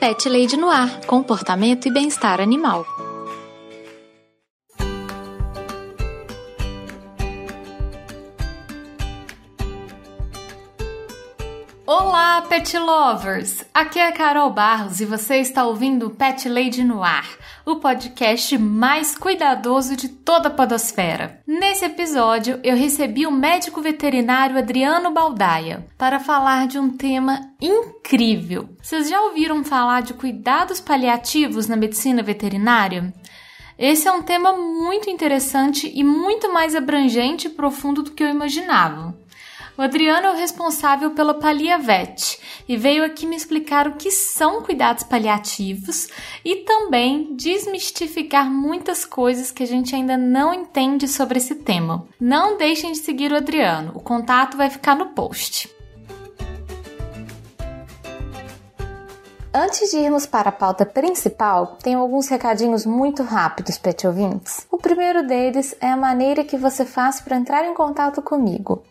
Pet Lady no Ar, comportamento e bem-estar animal. Olá, pet lovers! Aqui é a Carol Barros e você está ouvindo Pet Lady no Ar, o podcast mais cuidadoso de toda a podosfera. Nesse episódio, eu recebi o médico veterinário Adriano Baldaia para falar de um tema incrível. Vocês já ouviram falar de cuidados paliativos na medicina veterinária? Esse é um tema muito interessante e muito mais abrangente e profundo do que eu imaginava. O Adriano é o responsável pela Paliavet e veio aqui me explicar o que são cuidados paliativos e também desmistificar muitas coisas que a gente ainda não entende sobre esse tema. Não deixem de seguir o Adriano, o contato vai ficar no post. Antes de irmos para a pauta principal, tenho alguns recadinhos muito rápidos, pet ouvintes. O primeiro deles é a maneira que você faz para entrar em contato comigo.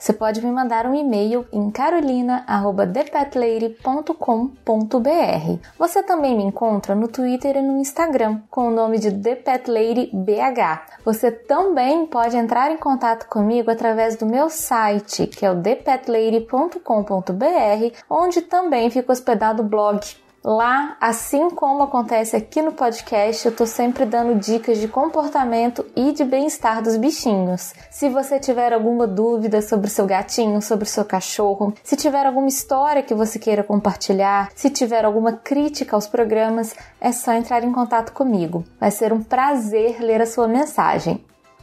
Você pode me mandar um e-mail em carolina@thepetlady.com.br. Você também me encontra no Twitter e no Instagram com o nome de ThePetLadyBH. Você também pode entrar em contato comigo através do meu site, que é o thepetlady.com.br, onde também fica hospedado o blog Lá, assim como acontece aqui no podcast, eu tô sempre dando dicas de comportamento e de bem-estar dos bichinhos. Se você tiver alguma dúvida sobre seu gatinho, sobre seu cachorro, se tiver alguma história que você queira compartilhar, se tiver alguma crítica aos programas, é só entrar em contato comigo. Vai ser um prazer ler a sua mensagem.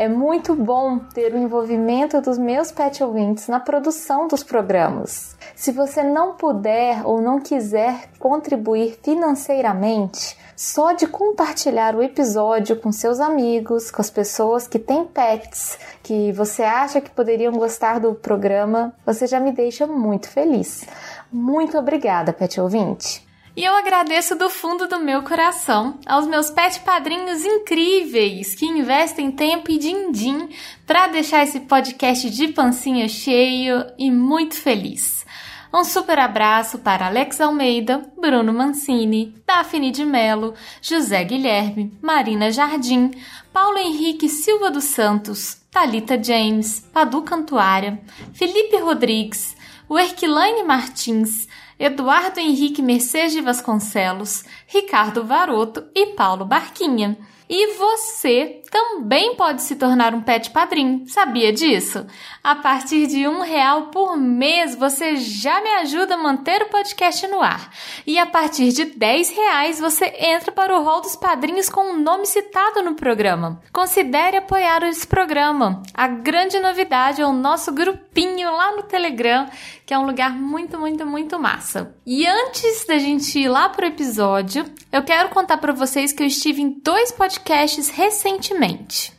É muito bom ter o envolvimento dos meus pet ouvintes na produção dos programas. Se você não puder ou não quiser contribuir financeiramente, só de compartilhar o episódio com seus amigos, com as pessoas que têm pets, que você acha que poderiam gostar do programa, você já me deixa muito feliz. Muito obrigada, pet ouvinte! E eu agradeço do fundo do meu coração aos meus pet padrinhos incríveis que investem tempo e din-din para deixar esse podcast de pancinha cheio e muito feliz. Um super abraço para Alex Almeida, Bruno Mancini, Daphne de Melo, José Guilherme, Marina Jardim, Paulo Henrique Silva dos Santos, Talita James, Padu Cantuária, Felipe Rodrigues, Werquilaine Martins, Eduardo Henrique Mercedes de Vasconcelos, Ricardo Varoto e Paulo Barquinha. E você também pode se tornar um pet padrinho, sabia disso? A partir de um real por mês você já me ajuda a manter o podcast no ar. E a partir de 10 reais você entra para o rol dos padrinhos com o um nome citado no programa. Considere apoiar esse programa. A grande novidade é o nosso grupinho lá no Telegram, que é um lugar muito, muito, muito massa. E antes da gente ir lá pro episódio, eu quero contar para vocês que eu estive em dois podcasts recentemente.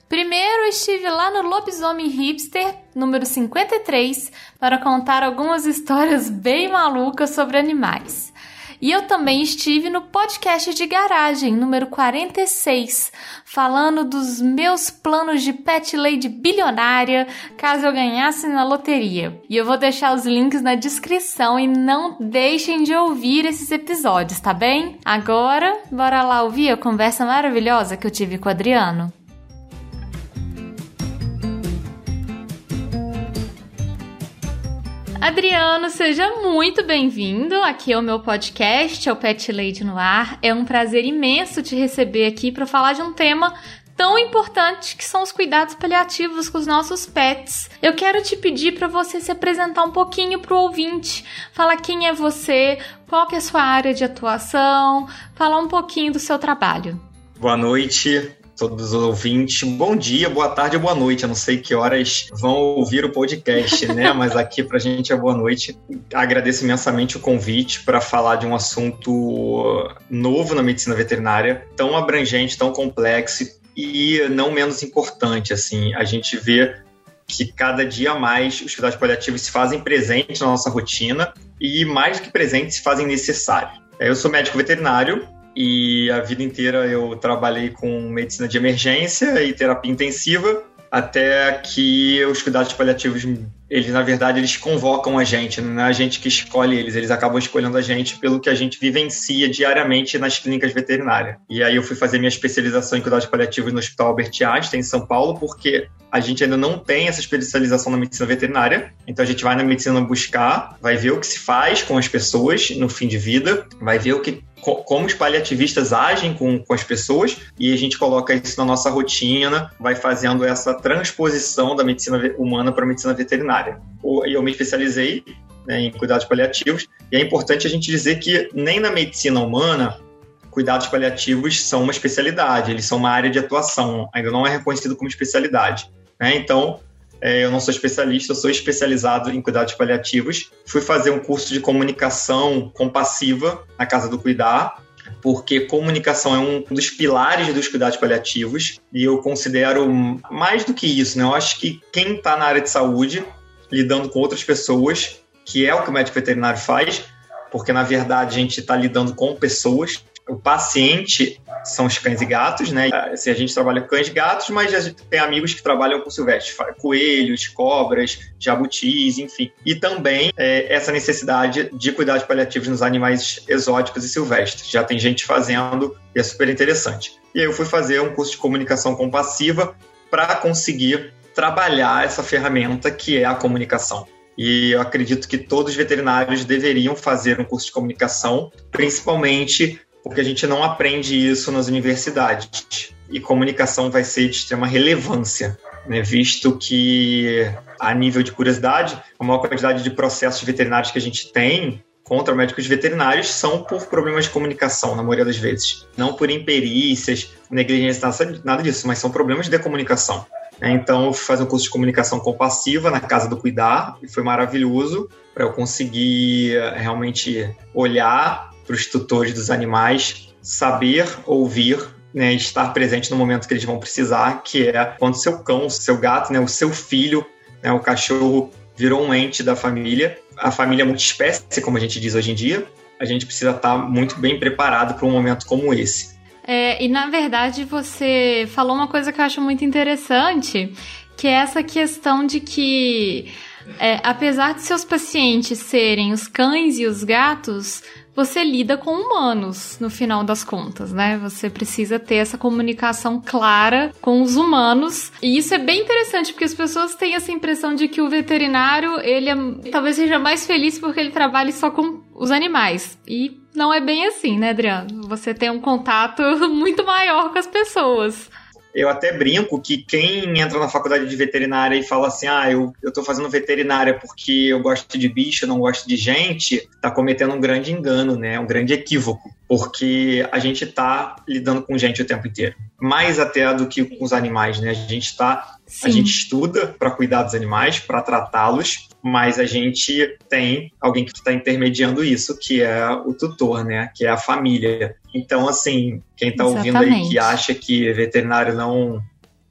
Primeiro, eu estive lá no Lobisomem Hipster, número 53, para contar algumas histórias bem malucas sobre animais. E eu também estive no podcast de garagem, número 46, falando dos meus planos de pet lady bilionária caso eu ganhasse na loteria. E eu vou deixar os links na descrição e não deixem de ouvir esses episódios, tá bem? Agora, bora lá ouvir a conversa maravilhosa que eu tive com o Adriano. Adriano, seja muito bem-vindo aqui ao meu podcast, ao Pet Lady no Ar. É um prazer imenso te receber aqui para falar de um tema tão importante que são os cuidados paliativos com os nossos pets. Eu quero te pedir para você se apresentar um pouquinho para o ouvinte, falar quem é você, qual que é a sua área de atuação, falar um pouquinho do seu trabalho. Boa noite, todos os ouvintes. Bom dia, boa tarde ou boa noite. Eu não sei que horas vão ouvir o podcast, né? Mas aqui pra gente é boa noite. Agradeço imensamente o convite para falar de um assunto novo na medicina veterinária, tão abrangente, tão complexo e não menos importante. Assim, a gente vê que cada dia mais os cuidados paliativos se fazem presentes na nossa rotina e mais do que presentes se fazem necessários. Eu sou médico veterinário e a vida inteira eu trabalhei com medicina de emergência e terapia intensiva até que os cuidados paliativos, eles na verdade eles convocam a gente, não é a gente que escolhe eles, eles acabam escolhendo a gente pelo que a gente vivencia diariamente nas clínicas veterinárias. E aí eu fui fazer minha especialização em cuidados paliativos no Hospital Albert Einstein em São Paulo, porque a gente ainda não tem essa especialização na medicina veterinária, então a gente vai na medicina buscar, vai ver o que se faz com as pessoas no fim de vida, vai ver o que como os paliativistas agem com, com as pessoas e a gente coloca isso na nossa rotina, vai fazendo essa transposição da medicina humana para a medicina veterinária. E eu me especializei né, em cuidados paliativos e é importante a gente dizer que nem na medicina humana cuidados paliativos são uma especialidade, eles são uma área de atuação, ainda não é reconhecido como especialidade. Né? Então, é, eu não sou especialista, eu sou especializado em cuidados paliativos. Fui fazer um curso de comunicação compassiva na Casa do Cuidar, porque comunicação é um dos pilares dos cuidados paliativos e eu considero mais do que isso, né? Eu acho que quem está na área de saúde, lidando com outras pessoas, que é o que o médico veterinário faz, porque na verdade a gente está lidando com pessoas, o paciente são os cães e gatos, né? Assim, a gente trabalha com cães e gatos, mas a gente tem amigos que trabalham com silvestres, coelhos, cobras, jabutis, enfim. E também é, essa necessidade de cuidados paliativos nos animais exóticos e silvestres. Já tem gente fazendo e é super interessante. E aí eu fui fazer um curso de comunicação compassiva para conseguir trabalhar essa ferramenta que é a comunicação. E eu acredito que todos os veterinários deveriam fazer um curso de comunicação, principalmente porque a gente não aprende isso nas universidades. E comunicação vai ser de extrema relevância, né? visto que, a nível de curiosidade, a maior quantidade de processos veterinários que a gente tem contra médicos veterinários são por problemas de comunicação, na maioria das vezes. Não por imperícias, negligência, nada disso, mas são problemas de comunicação. Né? Então, eu fui fazer um curso de comunicação compassiva na Casa do Cuidar e foi maravilhoso para eu conseguir eh, realmente olhar para os tutores dos animais saber ouvir né, estar presente no momento que eles vão precisar, que é quando seu cão, seu gato, né, o seu filho, né, o cachorro virou um ente da família. A família é multiespécie, como a gente diz hoje em dia. A gente precisa estar muito bem preparado para um momento como esse. É, e na verdade você falou uma coisa que eu acho muito interessante, que é essa questão de que, é, apesar de seus pacientes serem os cães e os gatos, você lida com humanos no final das contas, né? Você precisa ter essa comunicação clara com os humanos. E isso é bem interessante porque as pessoas têm essa impressão de que o veterinário, ele é, talvez seja mais feliz porque ele trabalha só com os animais. E não é bem assim, né, Adriano? Você tem um contato muito maior com as pessoas. Eu até brinco que quem entra na faculdade de veterinária e fala assim, ah, eu, eu tô fazendo veterinária porque eu gosto de bicho, não gosto de gente, tá cometendo um grande engano, né? Um grande equívoco. Porque a gente tá lidando com gente o tempo inteiro. Mais até do que com os animais, né? A gente tá. A gente estuda para cuidar dos animais, para tratá-los, mas a gente tem alguém que está intermediando isso, que é o tutor, né? Que é a família. Então, assim, quem está ouvindo aí que acha que veterinário não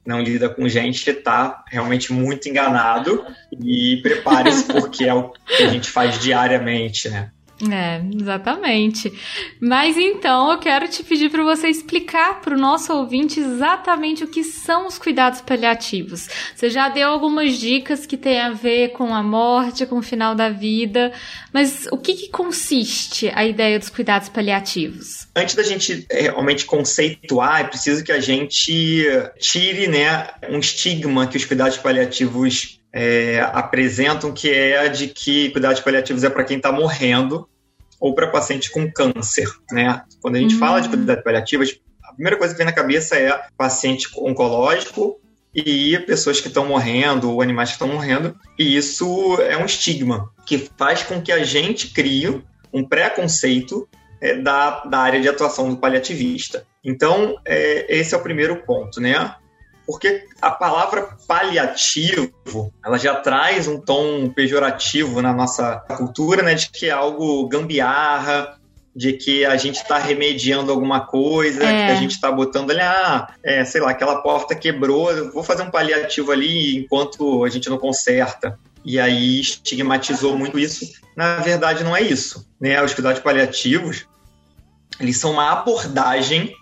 não lida com gente está realmente muito enganado e prepare-se porque é o que a gente faz diariamente, né? É, exatamente. Mas então eu quero te pedir para você explicar para o nosso ouvinte exatamente o que são os cuidados paliativos. Você já deu algumas dicas que tem a ver com a morte, com o final da vida, mas o que, que consiste a ideia dos cuidados paliativos? Antes da gente é, realmente conceituar, é preciso que a gente tire né, um estigma que os cuidados paliativos é, apresentam, que é de que cuidados paliativos é para quem está morrendo ou para paciente com câncer, né? Quando a gente uhum. fala de hum. cuidados paliativos, a primeira coisa que vem na cabeça é paciente oncológico e pessoas que estão morrendo ou animais que estão morrendo, e isso é um estigma que faz com que a gente crie um preconceito é, da, da área de atuação do paliativista. Então, é, esse é o primeiro ponto, né? Porque a palavra paliativo, ela já traz um tom pejorativo na nossa cultura, né? De que é algo gambiarra, de que a gente está remediando alguma coisa, é. que a gente está botando ali, ah, é, sei lá, aquela porta quebrou, vou fazer um paliativo ali enquanto a gente não conserta. E aí estigmatizou muito isso. Na verdade, não é isso. Né? Os cuidados paliativos, eles são uma abordagem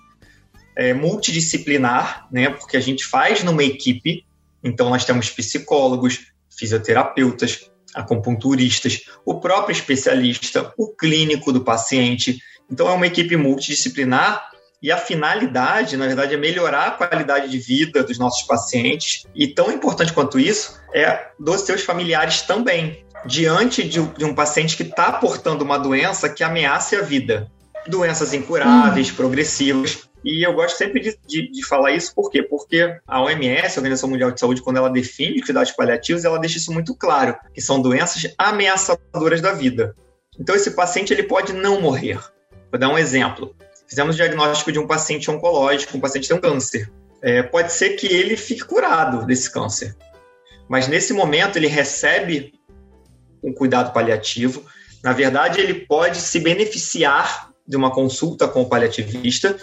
é, multidisciplinar, né? porque a gente faz numa equipe, então nós temos psicólogos, fisioterapeutas, acupunturistas, o próprio especialista, o clínico do paciente. Então, é uma equipe multidisciplinar e a finalidade, na verdade, é melhorar a qualidade de vida dos nossos pacientes. E tão importante quanto isso é dos seus familiares também. Diante de um paciente que está portando uma doença que ameace a vida. Doenças incuráveis, hum. progressivas. E eu gosto sempre de, de, de, falar isso, por quê? Porque a OMS, a Organização Mundial de Saúde, quando ela define cuidados paliativos, ela deixa isso muito claro, que são doenças ameaçadoras da vida. Então esse paciente ele pode não morrer. Vou dar um exemplo. Fizemos o diagnóstico de um paciente oncológico, um paciente tem um câncer. É, pode ser que ele fique curado desse câncer. Mas nesse momento ele recebe um cuidado paliativo. Na verdade, ele pode se beneficiar de uma consulta com o paliativista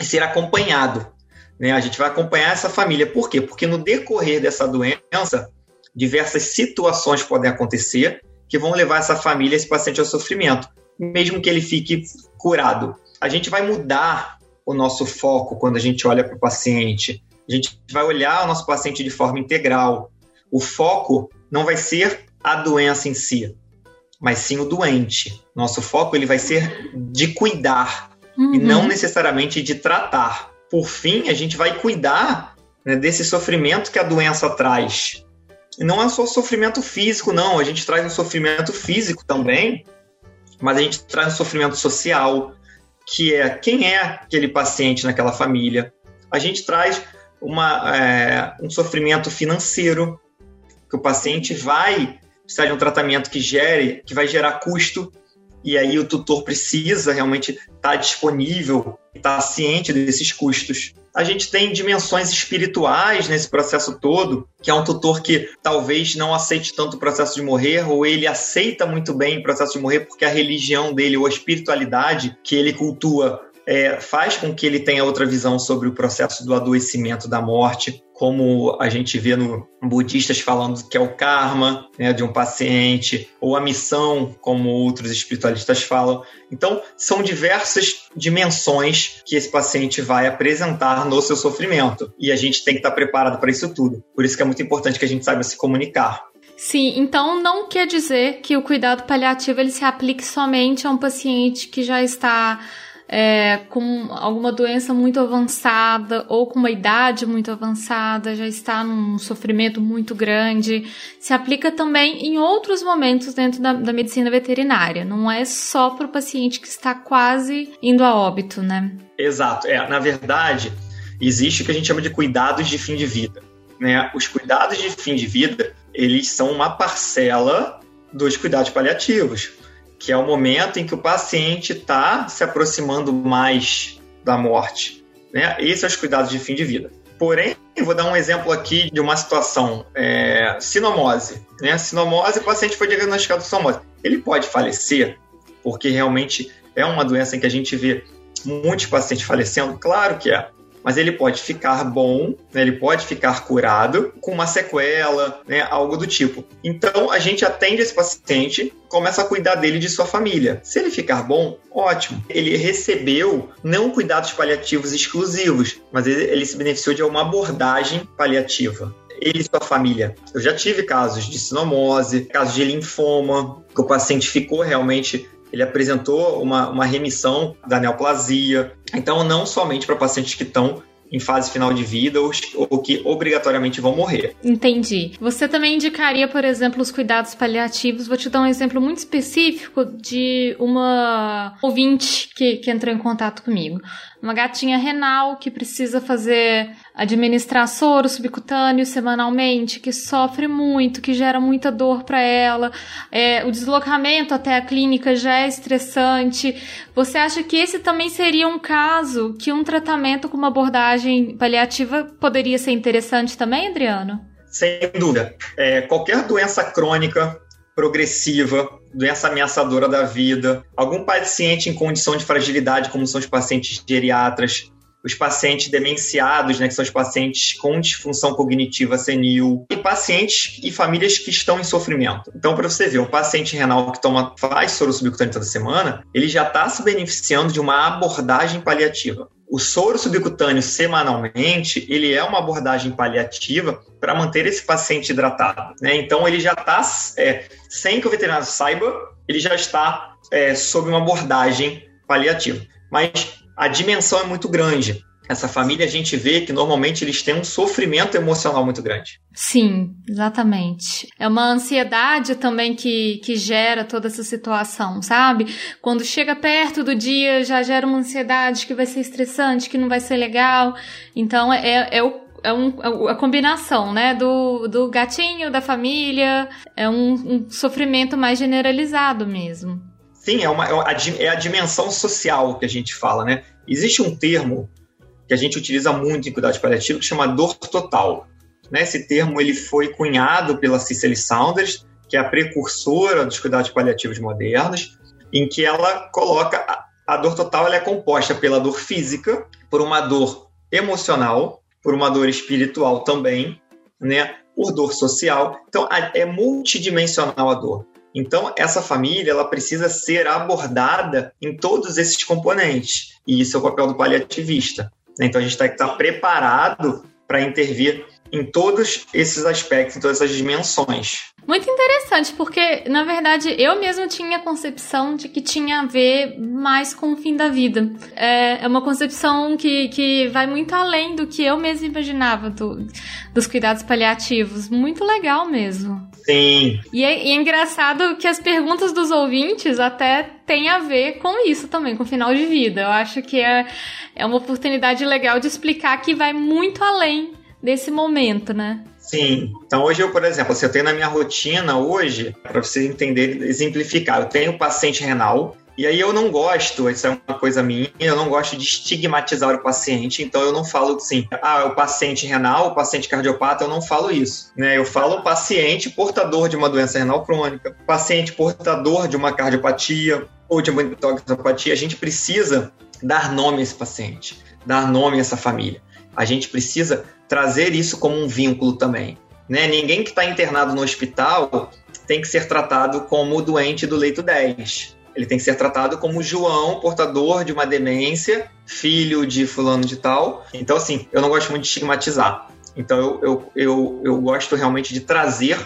ser acompanhado. Né? A gente vai acompanhar essa família. Por quê? Porque no decorrer dessa doença, diversas situações podem acontecer que vão levar essa família, esse paciente ao sofrimento, mesmo que ele fique curado. A gente vai mudar o nosso foco quando a gente olha para o paciente. A gente vai olhar o nosso paciente de forma integral. O foco não vai ser a doença em si, mas sim o doente. Nosso foco ele vai ser de cuidar, uhum. e não necessariamente de tratar. Por fim, a gente vai cuidar né, desse sofrimento que a doença traz. E não é só sofrimento físico, não. A gente traz um sofrimento físico também, mas a gente traz um sofrimento social, que é quem é aquele paciente naquela família. A gente traz uma, é, um sofrimento financeiro, que o paciente vai precisar de um tratamento que gere, que vai gerar custo e aí o tutor precisa realmente estar tá disponível, estar tá ciente desses custos. A gente tem dimensões espirituais nesse processo todo, que é um tutor que talvez não aceite tanto o processo de morrer, ou ele aceita muito bem o processo de morrer porque a religião dele ou a espiritualidade que ele cultua é, faz com que ele tenha outra visão sobre o processo do adoecimento, da morte, como a gente vê no budistas falando que é o karma né, de um paciente, ou a missão, como outros espiritualistas falam. Então, são diversas dimensões que esse paciente vai apresentar no seu sofrimento. E a gente tem que estar preparado para isso tudo. Por isso que é muito importante que a gente saiba se comunicar. Sim, então não quer dizer que o cuidado paliativo ele se aplique somente a um paciente que já está é, com alguma doença muito avançada ou com uma idade muito avançada, já está num sofrimento muito grande, se aplica também em outros momentos dentro da, da medicina veterinária. Não é só para o paciente que está quase indo a óbito, né? Exato. É, na verdade, existe o que a gente chama de cuidados de fim de vida. Né? Os cuidados de fim de vida, eles são uma parcela dos cuidados paliativos que é o momento em que o paciente está se aproximando mais da morte. Né? Esses são os cuidados de fim de vida. Porém, vou dar um exemplo aqui de uma situação, é, sinomose. Né? Sinomose, o paciente foi diagnosticado com sinomose. Ele pode falecer, porque realmente é uma doença em que a gente vê muitos pacientes falecendo? Claro que é mas ele pode ficar bom, né, ele pode ficar curado com uma sequela, né, algo do tipo. Então a gente atende esse paciente, começa a cuidar dele e de sua família. Se ele ficar bom, ótimo. Ele recebeu não cuidados paliativos exclusivos, mas ele, se beneficiou de uma abordagem paliativa ele e sua família. Eu já tive casos de sinomose, casos de linfoma, que o paciente ficou realmente ele apresentou uma, uma remissão da neoplasia. Então, não somente para pacientes que estão em fase final de vida ou, ou, que obrigatoriamente vão morrer. Entendi. Você também indicaria, por exemplo, os cuidados paliativos. Vou te dar um exemplo muito específico de uma ouvinte que, que entrou em contato comigo. Uma gatinha renal que precisa fazer administrar soro subcutâneo semanalmente, que sofre muito, que gera muita dor para ela, é, o deslocamento até a clínica já é estressante. Você acha que esse também seria um caso que um tratamento com uma abordagem paliativa poderia ser interessante também, Adriano? Sem dúvida. É, qualquer doença crônica progressiva, doença ameaçadora da vida, algum paciente em condição de fragilidade, como são os pacientes geriatras, os pacientes demenciados, né, que são os pacientes com disfunção cognitiva senil, e pacientes e famílias que estão em sofrimento. Então, para você ver, um paciente renal que toma, faz soro subcutâneo toda semana, ele já está se beneficiando de uma abordagem paliativa. O soro subcutâneo semanalmente, ele é uma abordagem paliativa para manter esse paciente hidratado. Né? Então, ele já está, é, sem que o veterinário saiba, ele já está é, sob uma abordagem paliativa. Mas a dimensão é muito grande. Essa família a gente vê que normalmente eles têm um sofrimento emocional muito grande. Sim, exatamente. É uma ansiedade também que, que gera toda essa situação, sabe? Quando chega perto do dia, já gera uma ansiedade que vai ser estressante, que não vai ser legal. Então é, é o é um, é a combinação, né, do, do gatinho, da família, é um, um sofrimento mais generalizado mesmo. Sim, é, uma, é, é a dimensão social que a gente fala, né? Existe um termo que a gente utiliza muito em cuidados paliativos que chama dor total. Né? Esse termo ele foi cunhado pela Cicely Saunders, que é a precursora dos cuidados paliativos modernos, em que ela coloca a, a dor total ela é composta pela dor física, por uma dor emocional, por uma dor espiritual também, né? por dor social. Então, é multidimensional a dor. Então, essa família ela precisa ser abordada em todos esses componentes. E isso é o papel do paliativista. Então, a gente tem que estar preparado para intervir em todos esses aspectos, em todas essas dimensões. Muito interessante, porque na verdade eu mesmo tinha a concepção de que tinha a ver mais com o fim da vida. É, é uma concepção que, que vai muito além do que eu mesmo imaginava do, dos cuidados paliativos. Muito legal mesmo. Sim. E é, e é engraçado que as perguntas dos ouvintes até têm a ver com isso também, com o final de vida. Eu acho que é, é uma oportunidade legal de explicar que vai muito além desse momento, né? Sim. Então hoje eu, por exemplo, se eu tenho na minha rotina hoje, para você entender, exemplificar, eu tenho paciente renal, e aí eu não gosto, isso é uma coisa minha, eu não gosto de estigmatizar o paciente, então eu não falo assim, ah, o paciente renal, o paciente cardiopata, eu não falo isso, né? Eu falo paciente portador de uma doença renal crônica, paciente portador de uma cardiopatia ou de uma endotoxopatia, a gente precisa dar nome a esse paciente, dar nome a essa família. A gente precisa trazer isso como um vínculo também. Né? Ninguém que está internado no hospital tem que ser tratado como doente do leito 10. Ele tem que ser tratado como João, portador de uma demência, filho de fulano de tal. Então, assim, eu não gosto muito de estigmatizar. Então, eu, eu, eu, eu gosto realmente de trazer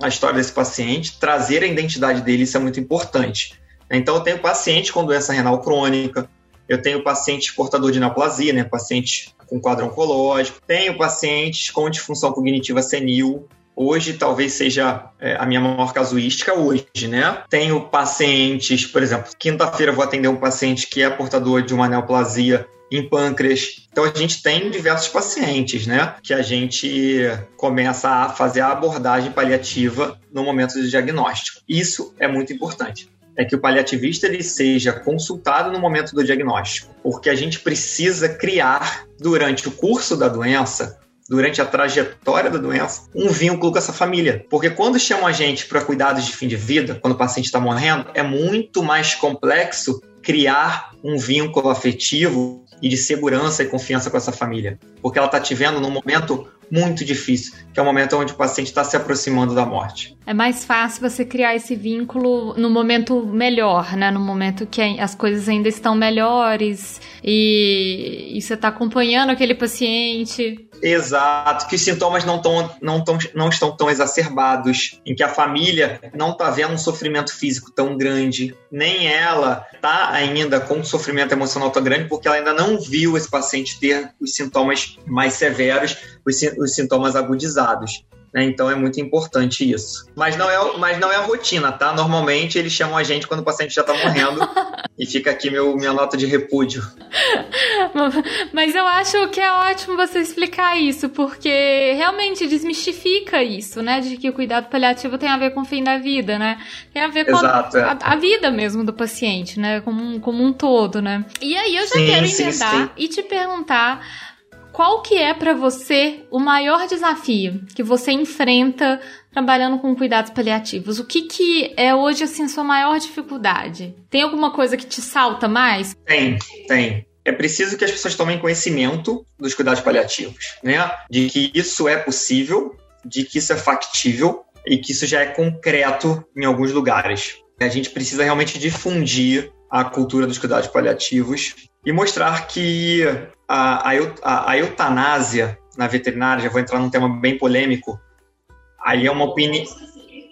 a história desse paciente, trazer a identidade dele, isso é muito importante. Então, eu tenho paciente com doença renal crônica, eu tenho paciente portador de neoplasia, né, paciente com quadro oncológico, tenho pacientes com disfunção cognitiva senil, Hoje talvez seja é, a minha maior casuística hoje, né? Tenho pacientes, por exemplo, quinta-feira vou atender um paciente que é portador de uma neoplasia em pâncreas. Então a gente tem diversos pacientes, né, que a gente começa a fazer a abordagem paliativa no momento do diagnóstico. Isso é muito importante é que o paliativista ele seja consultado no momento do diagnóstico, porque a gente precisa criar durante o curso da doença durante a trajetória da doença, um vínculo com essa família. Porque quando chamam a gente para cuidados de fim de vida, quando o paciente está morrendo, é muito mais complexo criar um vínculo afetivo e de segurança e confiança com essa família. Porque ela está te vendo num momento muito difícil, que é o momento onde o paciente está se aproximando da morte. É mais fácil você criar esse vínculo no momento melhor, né? No momento que as coisas ainda estão melhores e, e você está acompanhando aquele paciente. Exato, que os sintomas não, tão, não, tão, não estão tão exacerbados, em que a família não está vendo um sofrimento físico tão grande, nem ela está ainda com um sofrimento emocional tão grande, porque ela ainda não viu esse paciente ter os sintomas mais severos, os, os sintomas agudizados. Né? Então é muito importante isso. Mas não, é, mas não é a rotina, tá? Normalmente eles chamam a gente quando o paciente já está morrendo e fica aqui meu, minha nota de repúdio. Mas eu acho que é ótimo você explicar isso, porque realmente desmistifica isso, né? De que o cuidado paliativo tem a ver com o fim da vida, né? Tem a ver com Exato, a, é. a, a, vida mesmo do paciente, né? Como um, como um todo, né? E aí eu já sim, quero emendar e te perguntar qual que é para você o maior desafio que você enfrenta trabalhando com cuidados paliativos? O que, que é hoje assim a sua maior dificuldade? Tem alguma coisa que te salta mais? Tem, tem. É preciso que as pessoas tomem conhecimento dos cuidados paliativos, né? De que isso é possível, de que isso é factível e que isso já é concreto em alguns lugares. A gente precisa realmente difundir a cultura dos cuidados paliativos e mostrar que a, a, a, eutanásia na veterinária, já vou entrar num tema bem polêmico, aí é uma, opini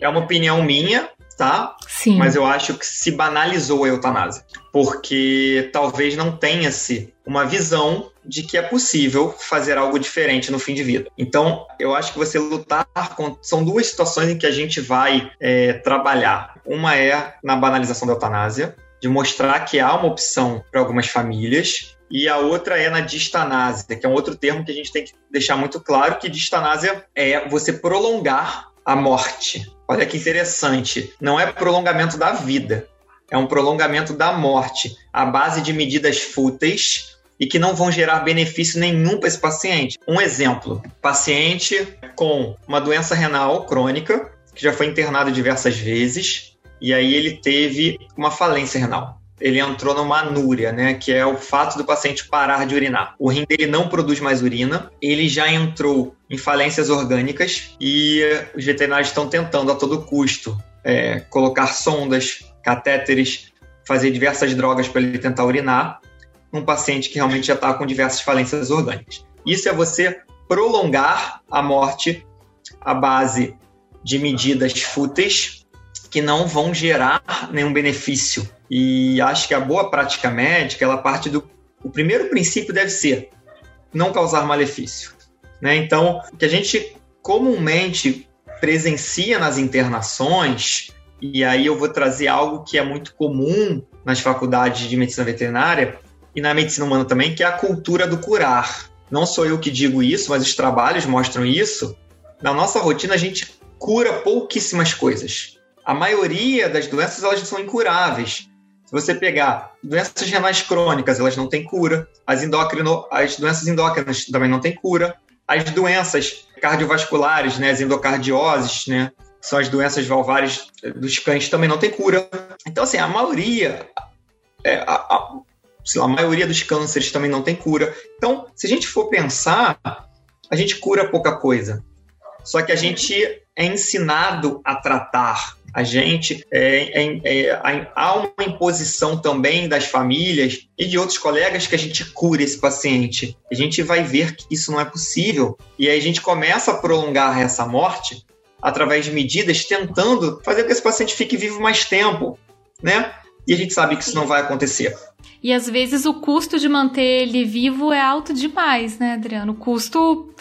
é uma opinião minha, tá? Sim. Mas eu acho que se banalizou a eutanásia, porque talvez não tenha-se uma visão de que é possível fazer algo diferente no fim de vida. Então, eu acho que você lutar com... São duas situações em que a gente vai é, trabalhar. Uma é na banalização da eutanásia, de mostrar que há uma opção para algumas famílias, e a outra é na distanásia, que é um outro termo que a gente tem que deixar muito claro que distanásia é você prolongar a morte. Olha que interessante, não é prolongamento da vida, é um prolongamento da morte, à base de medidas fúteis e que não vão gerar benefício nenhum para esse paciente. Um exemplo: paciente com uma doença renal crônica, que já foi internado diversas vezes, e aí ele teve uma falência renal. Ele entrou numa anúria, né, que é o fato do paciente parar de urinar. O rim dele não produz mais urina, ele já entrou em falências orgânicas e os veterinários estão tentando a todo custo é, colocar sondas, catéteres, fazer diversas drogas para ele tentar urinar num paciente que realmente já está com diversas falências orgânicas. Isso é você prolongar a morte à base de medidas fúteis que não vão gerar nenhum benefício. E acho que a boa prática médica, ela parte do. O primeiro princípio deve ser não causar malefício. Né? Então, o que a gente comumente presencia nas internações, e aí eu vou trazer algo que é muito comum nas faculdades de medicina veterinária e na medicina humana também, que é a cultura do curar. Não sou eu que digo isso, mas os trabalhos mostram isso. Na nossa rotina, a gente cura pouquíssimas coisas a maioria das doenças elas são incuráveis. Se você pegar doenças renais crônicas, elas não têm cura. As, endocrino, as doenças endócrinas também não têm cura. As doenças cardiovasculares, né, as endocardioses, né, são as doenças valvares dos cães, também não tem cura. Então, assim, a maioria, é, a, a, lá, a maioria dos cânceres também não tem cura. Então, se a gente for pensar, a gente cura pouca coisa. Só que a gente é ensinado a tratar a gente é, é, é, há uma imposição também das famílias e de outros colegas que a gente cure esse paciente. A gente vai ver que isso não é possível e aí a gente começa a prolongar essa morte através de medidas tentando fazer com que esse paciente fique vivo mais tempo, né? E a gente sabe que isso não vai acontecer. E às vezes o custo de manter ele vivo é alto demais, né, Adriano? O custo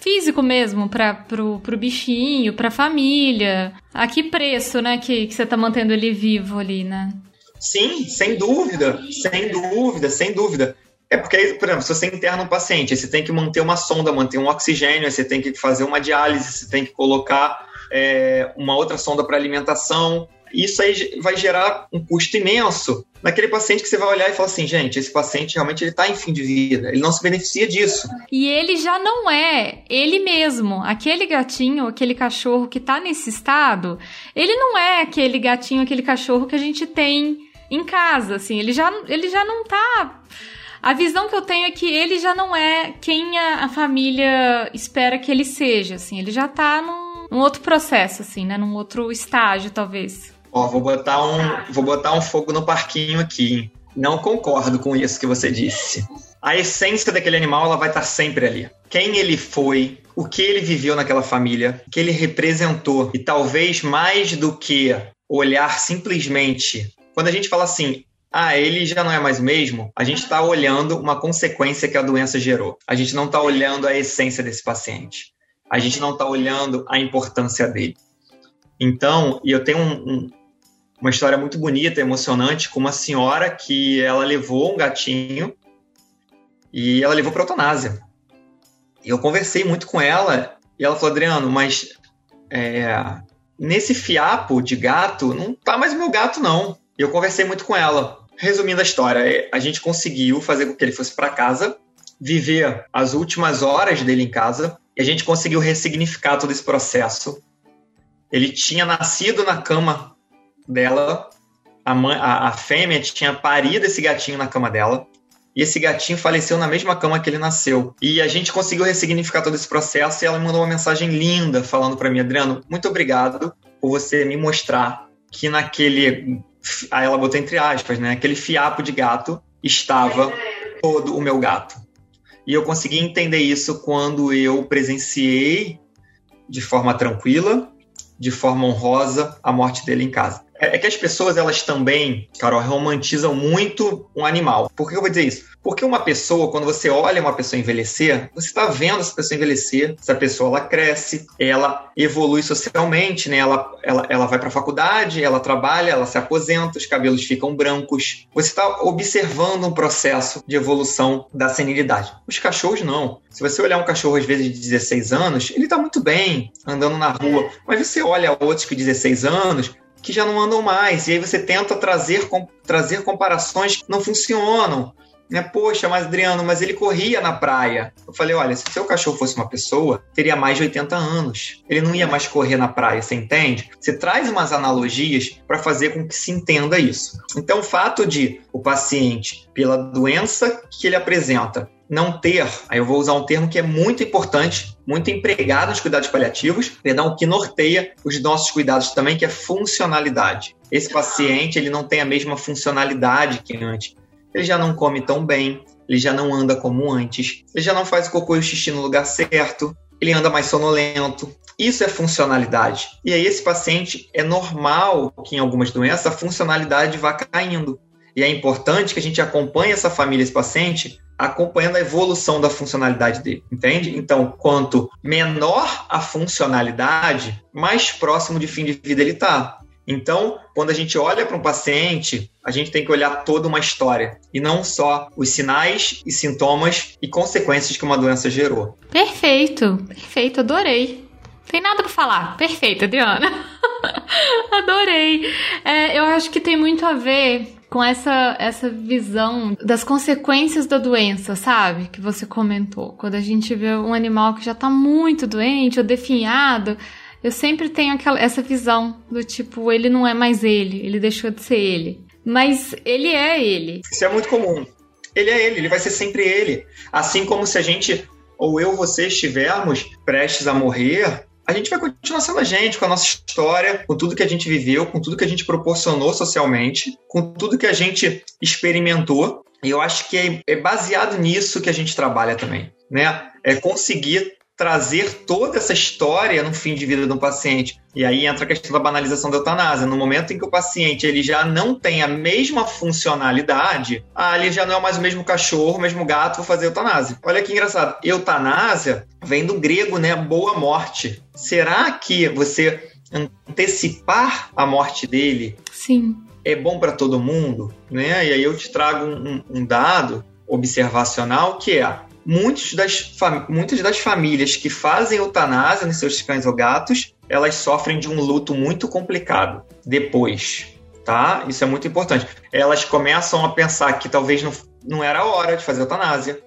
físico mesmo para pro, pro bichinho, pra família. A que preço, né, que, que você tá mantendo ele vivo ali, né? Sim, sem dúvida, sem dúvida, sem dúvida. É porque, por exemplo, se você interna um paciente, você tem que manter uma sonda, manter um oxigênio, você tem que fazer uma diálise, você tem que colocar é, uma outra sonda para alimentação. Isso aí vai gerar um custo imenso naquele paciente que você vai olhar e falar assim, gente, esse paciente realmente ele está em fim de vida, ele não se beneficia disso. E ele já não é ele mesmo, aquele gatinho, aquele cachorro que está nesse estado, ele não é aquele gatinho, aquele cachorro que a gente tem em casa, assim, ele já, ele já não tá. A visão que eu tenho é que ele já não é quem a, a família espera que ele seja, assim, ele já tá num, num outro processo, assim, né, num outro estágio, talvez. Ó, vou botar um, vou botar um fogo no parquinho aqui. Não concordo com isso que você disse. A essência daquele animal ela vai estar sempre ali. Quem ele foi, o que ele viveu naquela família, o que ele representou. E talvez mais do que olhar simplesmente. Quando a gente fala assim, ah, ele já não é mais o mesmo, a gente está olhando uma consequência que a doença gerou. A gente não está olhando a essência desse paciente. a gente não está olhando a importância dele. Então, e eu tenho um, um, uma história muito bonita, emocionante, com uma senhora que ela levou um gatinho e ela levou para eutanásia. Eu conversei muito com ela e ela falou, Adriano, mas é, nesse fiapo de gato, não tá mais meu gato, não. E eu conversei muito com ela. Resumindo a história, é, a gente conseguiu fazer com que ele fosse para casa, viver as últimas horas dele em casa, e a gente conseguiu ressignificar todo esse processo. Ele tinha nascido na cama dela, a, mãe, a, a fêmea tinha parido esse gatinho na cama dela, e esse gatinho faleceu na mesma cama que ele nasceu. E a gente conseguiu ressignificar todo esse processo e ela me mandou uma mensagem linda falando para mim, Adriano, muito obrigado por você me mostrar que naquele aí ela botou entre aspas, né, aquele fiapo de gato estava todo o meu gato. E eu consegui entender isso quando eu presenciei de forma tranquila, de forma honrosa, a morte dele em casa. É, é que as pessoas, elas também, Carol, romantizam muito um animal. Por que eu vou dizer isso? Porque uma pessoa, quando você olha uma pessoa envelhecer, você está vendo essa pessoa envelhecer, essa pessoa ela cresce, ela evolui socialmente, né? Ela, ela, ela vai para a faculdade, ela trabalha, ela se aposenta, os cabelos ficam brancos. Você está observando um processo de evolução da senilidade. Os cachorros não. Se você olhar um cachorro às vezes de 16 anos, ele está muito bem andando na rua. Mas você olha outros que 16 anos, que já não andam mais. E aí você tenta trazer, com, trazer comparações que não funcionam. Né? Poxa, mas Adriano, mas ele corria na praia. Eu falei, olha, se seu cachorro fosse uma pessoa, teria mais de 80 anos. Ele não ia mais correr na praia, você entende? Você traz umas analogias para fazer com que se entenda isso. Então, o fato de o paciente, pela doença que ele apresenta, não ter, aí eu vou usar um termo que é muito importante, muito empregado nos cuidados paliativos, perdão, que norteia os nossos cuidados também, que é funcionalidade. Esse paciente, ele não tem a mesma funcionalidade que antes ele já não come tão bem, ele já não anda como antes, ele já não faz o cocô e o xixi no lugar certo, ele anda mais sonolento. Isso é funcionalidade. E aí, esse paciente é normal que em algumas doenças a funcionalidade vá caindo. E é importante que a gente acompanhe essa família, esse paciente, acompanhando a evolução da funcionalidade dele, entende? Então, quanto menor a funcionalidade, mais próximo de fim de vida ele está. Então, quando a gente olha para um paciente, a gente tem que olhar toda uma história e não só os sinais e sintomas e consequências que uma doença gerou. Perfeito, perfeito, adorei. Tem nada para falar. Perfeito, Adriana. adorei. É, eu acho que tem muito a ver com essa, essa visão das consequências da doença, sabe? Que você comentou. Quando a gente vê um animal que já tá muito doente ou definhado, eu sempre tenho aquela, essa visão do tipo, ele não é mais ele, ele deixou de ser ele. Mas ele é ele. Isso é muito comum. Ele é ele, ele vai ser sempre ele. Assim como se a gente, ou eu, você estivermos prestes a morrer, a gente vai continuar sendo a gente, com a nossa história, com tudo que a gente viveu, com tudo que a gente proporcionou socialmente, com tudo que a gente experimentou. E eu acho que é, é baseado nisso que a gente trabalha também, né? É conseguir trazer toda essa história no fim de vida de um paciente. E aí entra a questão da banalização da eutanásia. No momento em que o paciente ele já não tem a mesma funcionalidade, ah, ele já não é mais o mesmo cachorro, o mesmo gato, vou fazer eutanásia. Olha que engraçado. Eutanásia vem do grego, né? Boa morte. Será que você antecipar a morte dele Sim. é bom para todo mundo? Né? E aí eu te trago um, um dado observacional que é muitos das, muitas das famílias que fazem eutanásia nos seus cães ou gatos, elas sofrem de um luto muito complicado depois, tá? Isso é muito importante. Elas começam a pensar que talvez não, não era a hora de fazer eutanásia.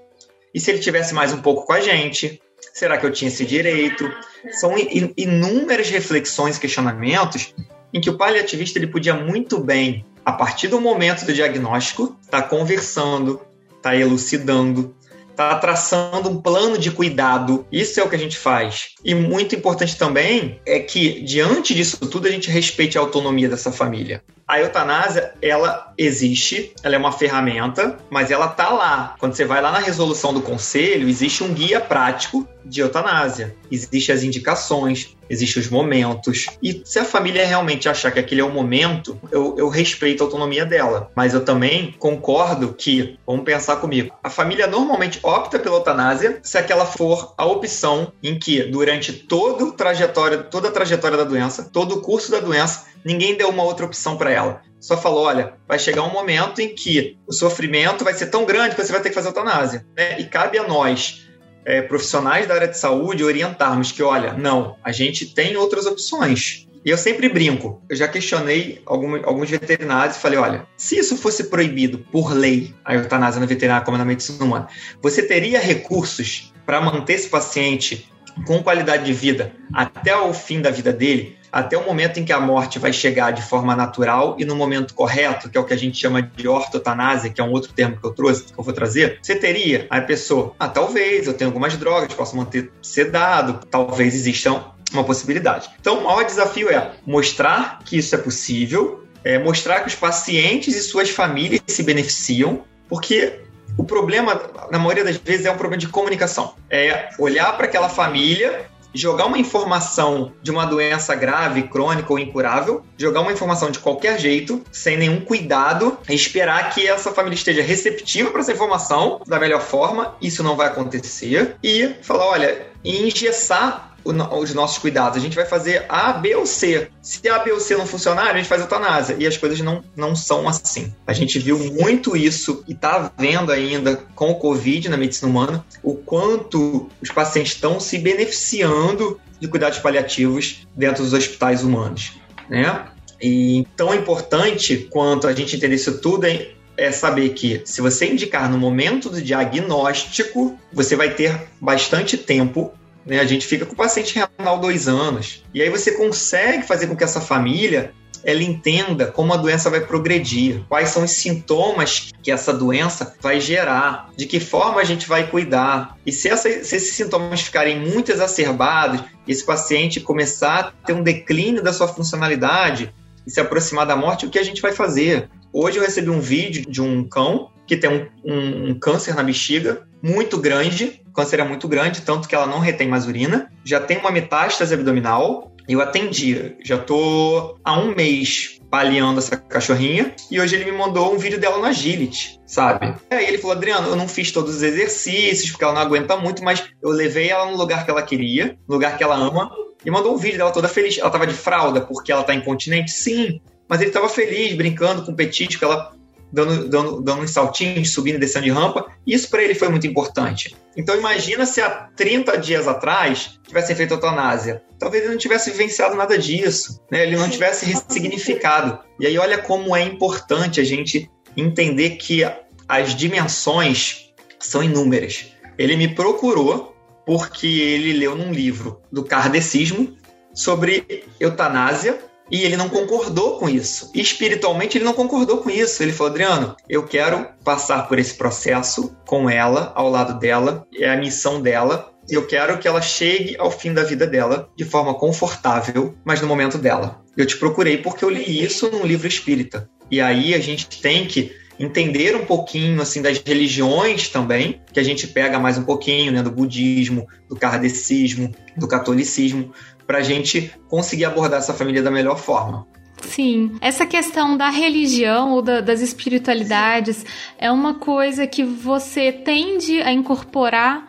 E se ele tivesse mais um pouco com a gente? Será que eu tinha esse direito? São inúmeras reflexões e questionamentos em que o paliativista ele podia muito bem, a partir do momento do diagnóstico, estar tá conversando, estar tá elucidando, tá traçando um plano de cuidado. Isso é o que a gente faz. E muito importante também é que, diante disso tudo, a gente respeite a autonomia dessa família. A eutanásia, ela existe, ela é uma ferramenta, mas ela tá lá. Quando você vai lá na resolução do conselho, existe um guia prático de eutanásia. Existem as indicações, existem os momentos. E se a família realmente achar que aquele é o momento, eu, eu respeito a autonomia dela. Mas eu também concordo que, vamos pensar comigo, a família normalmente opta pela eutanásia se aquela for a opção em que, durante todo trajetória, toda a trajetória da doença, todo o curso da doença, ninguém deu uma outra opção para ela. Só falou, olha, vai chegar um momento em que o sofrimento vai ser tão grande que você vai ter que fazer eutanásia. Né? E cabe a nós, é, profissionais da área de saúde, orientarmos que, olha, não, a gente tem outras opções. E eu sempre brinco, eu já questionei alguns, veterinários e falei, olha, se isso fosse proibido por lei, a eutanásia na veterinária como na medicina humana, você teria recursos para manter esse paciente com qualidade de vida até o fim da vida dele? Até o momento em que a morte vai chegar de forma natural e no momento correto, que é o que a gente chama de ortotanásia, que é um outro termo que eu trouxe, que eu vou trazer, você teria a pessoa, ah, talvez, eu tenho algumas drogas, posso manter sedado, talvez existam uma possibilidade. Então, o maior desafio é mostrar que isso é possível, é mostrar que os pacientes e suas famílias se beneficiam, porque o problema, na maioria das vezes, é um problema de comunicação. É olhar para aquela família jogar uma informação de uma doença grave, crônica ou incurável, jogar uma informação de qualquer jeito, sem nenhum cuidado, esperar que essa família esteja receptiva para essa informação da melhor forma. Isso não vai acontecer. E falar, olha, engessar os nossos cuidados. A gente vai fazer A, B ou C. Se A, B ou C não funcionar, a gente faz eutanásia. E as coisas não, não são assim. A gente viu muito isso e está vendo ainda com o Covid na medicina humana o quanto os pacientes estão se beneficiando de cuidados paliativos dentro dos hospitais humanos. Né? E tão importante quanto a gente entender isso tudo é é saber que se você indicar no momento do diagnóstico, você vai ter bastante tempo né? A gente fica com o paciente renal dois anos. E aí você consegue fazer com que essa família ela entenda como a doença vai progredir, quais são os sintomas que essa doença vai gerar, de que forma a gente vai cuidar. E se, essa, se esses sintomas ficarem muito exacerbados, esse paciente começar a ter um declínio da sua funcionalidade e se aproximar da morte, o que a gente vai fazer? Hoje eu recebi um vídeo de um cão que tem um, um, um câncer na bexiga muito grande, o câncer é muito grande, tanto que ela não retém mais urina, já tem uma metástase abdominal. Eu atendi, já tô há um mês paliando essa cachorrinha e hoje ele me mandou um vídeo dela no Agility, sabe? Aí ele falou: Adriano, eu não fiz todos os exercícios porque ela não aguenta muito, mas eu levei ela no lugar que ela queria, no lugar que ela ama, e mandou um vídeo dela toda feliz. Ela tava de fralda porque ela tá incontinente? Sim, mas ele tava feliz, brincando com o petisco, ela dando, dando, dando uns saltinhos, subindo e descendo de rampa. Isso para ele foi muito importante. Então imagina se há 30 dias atrás tivesse feito eutanásia. Talvez ele não tivesse vivenciado nada disso, né? ele não tivesse ressignificado. E aí olha como é importante a gente entender que as dimensões são inúmeras. Ele me procurou porque ele leu num livro do kardecismo sobre eutanásia e ele não concordou com isso. espiritualmente, ele não concordou com isso. Ele falou: Adriano, eu quero passar por esse processo com ela, ao lado dela, é a missão dela. E eu quero que ela chegue ao fim da vida dela de forma confortável, mas no momento dela. Eu te procurei porque eu li isso num livro espírita. E aí a gente tem que entender um pouquinho assim das religiões também, que a gente pega mais um pouquinho, né, do budismo, do kardecismo, do catolicismo, para a gente conseguir abordar essa família da melhor forma. Sim, essa questão da religião ou da, das espiritualidades é uma coisa que você tende a incorporar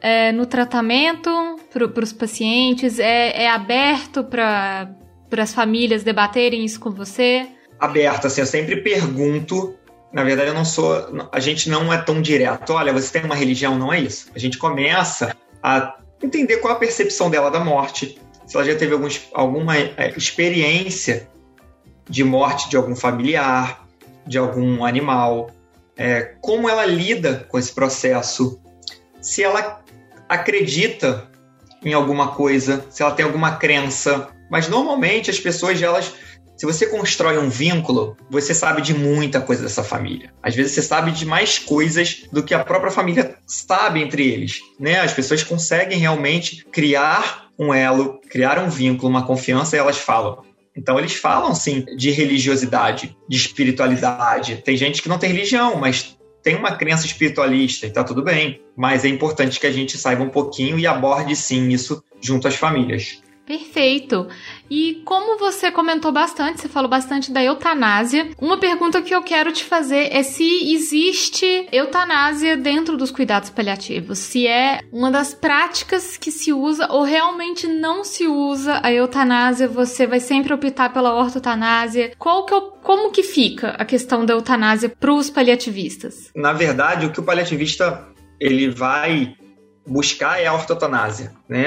é, no tratamento para os pacientes? É, é aberto para as famílias debaterem isso com você? Aberto, assim, eu sempre pergunto. Na verdade, eu não sou. A gente não é tão direto. Olha, você tem uma religião, não é isso. A gente começa a entender qual a percepção dela da morte, se ela já teve alguns, alguma é, experiência de morte de algum familiar, de algum animal, é, como ela lida com esse processo, se ela acredita em alguma coisa, se ela tem alguma crença. Mas normalmente as pessoas, elas, se você constrói um vínculo, você sabe de muita coisa dessa família. Às vezes você sabe de mais coisas do que a própria família sabe entre eles. Né? As pessoas conseguem realmente criar um elo, criar um vínculo, uma confiança, e elas falam: Então eles falam sim de religiosidade, de espiritualidade. Tem gente que não tem religião, mas tem uma crença espiritualista e tá tudo bem. Mas é importante que a gente saiba um pouquinho e aborde sim isso junto às famílias. Perfeito. E como você comentou bastante, você falou bastante da eutanásia, uma pergunta que eu quero te fazer é se existe eutanásia dentro dos cuidados paliativos, se é uma das práticas que se usa ou realmente não se usa a eutanásia, você vai sempre optar pela ortotanásia. Qual que é o, como que fica a questão da eutanásia para os paliativistas? Na verdade, o que o paliativista ele vai buscar é a ortotanásia, né?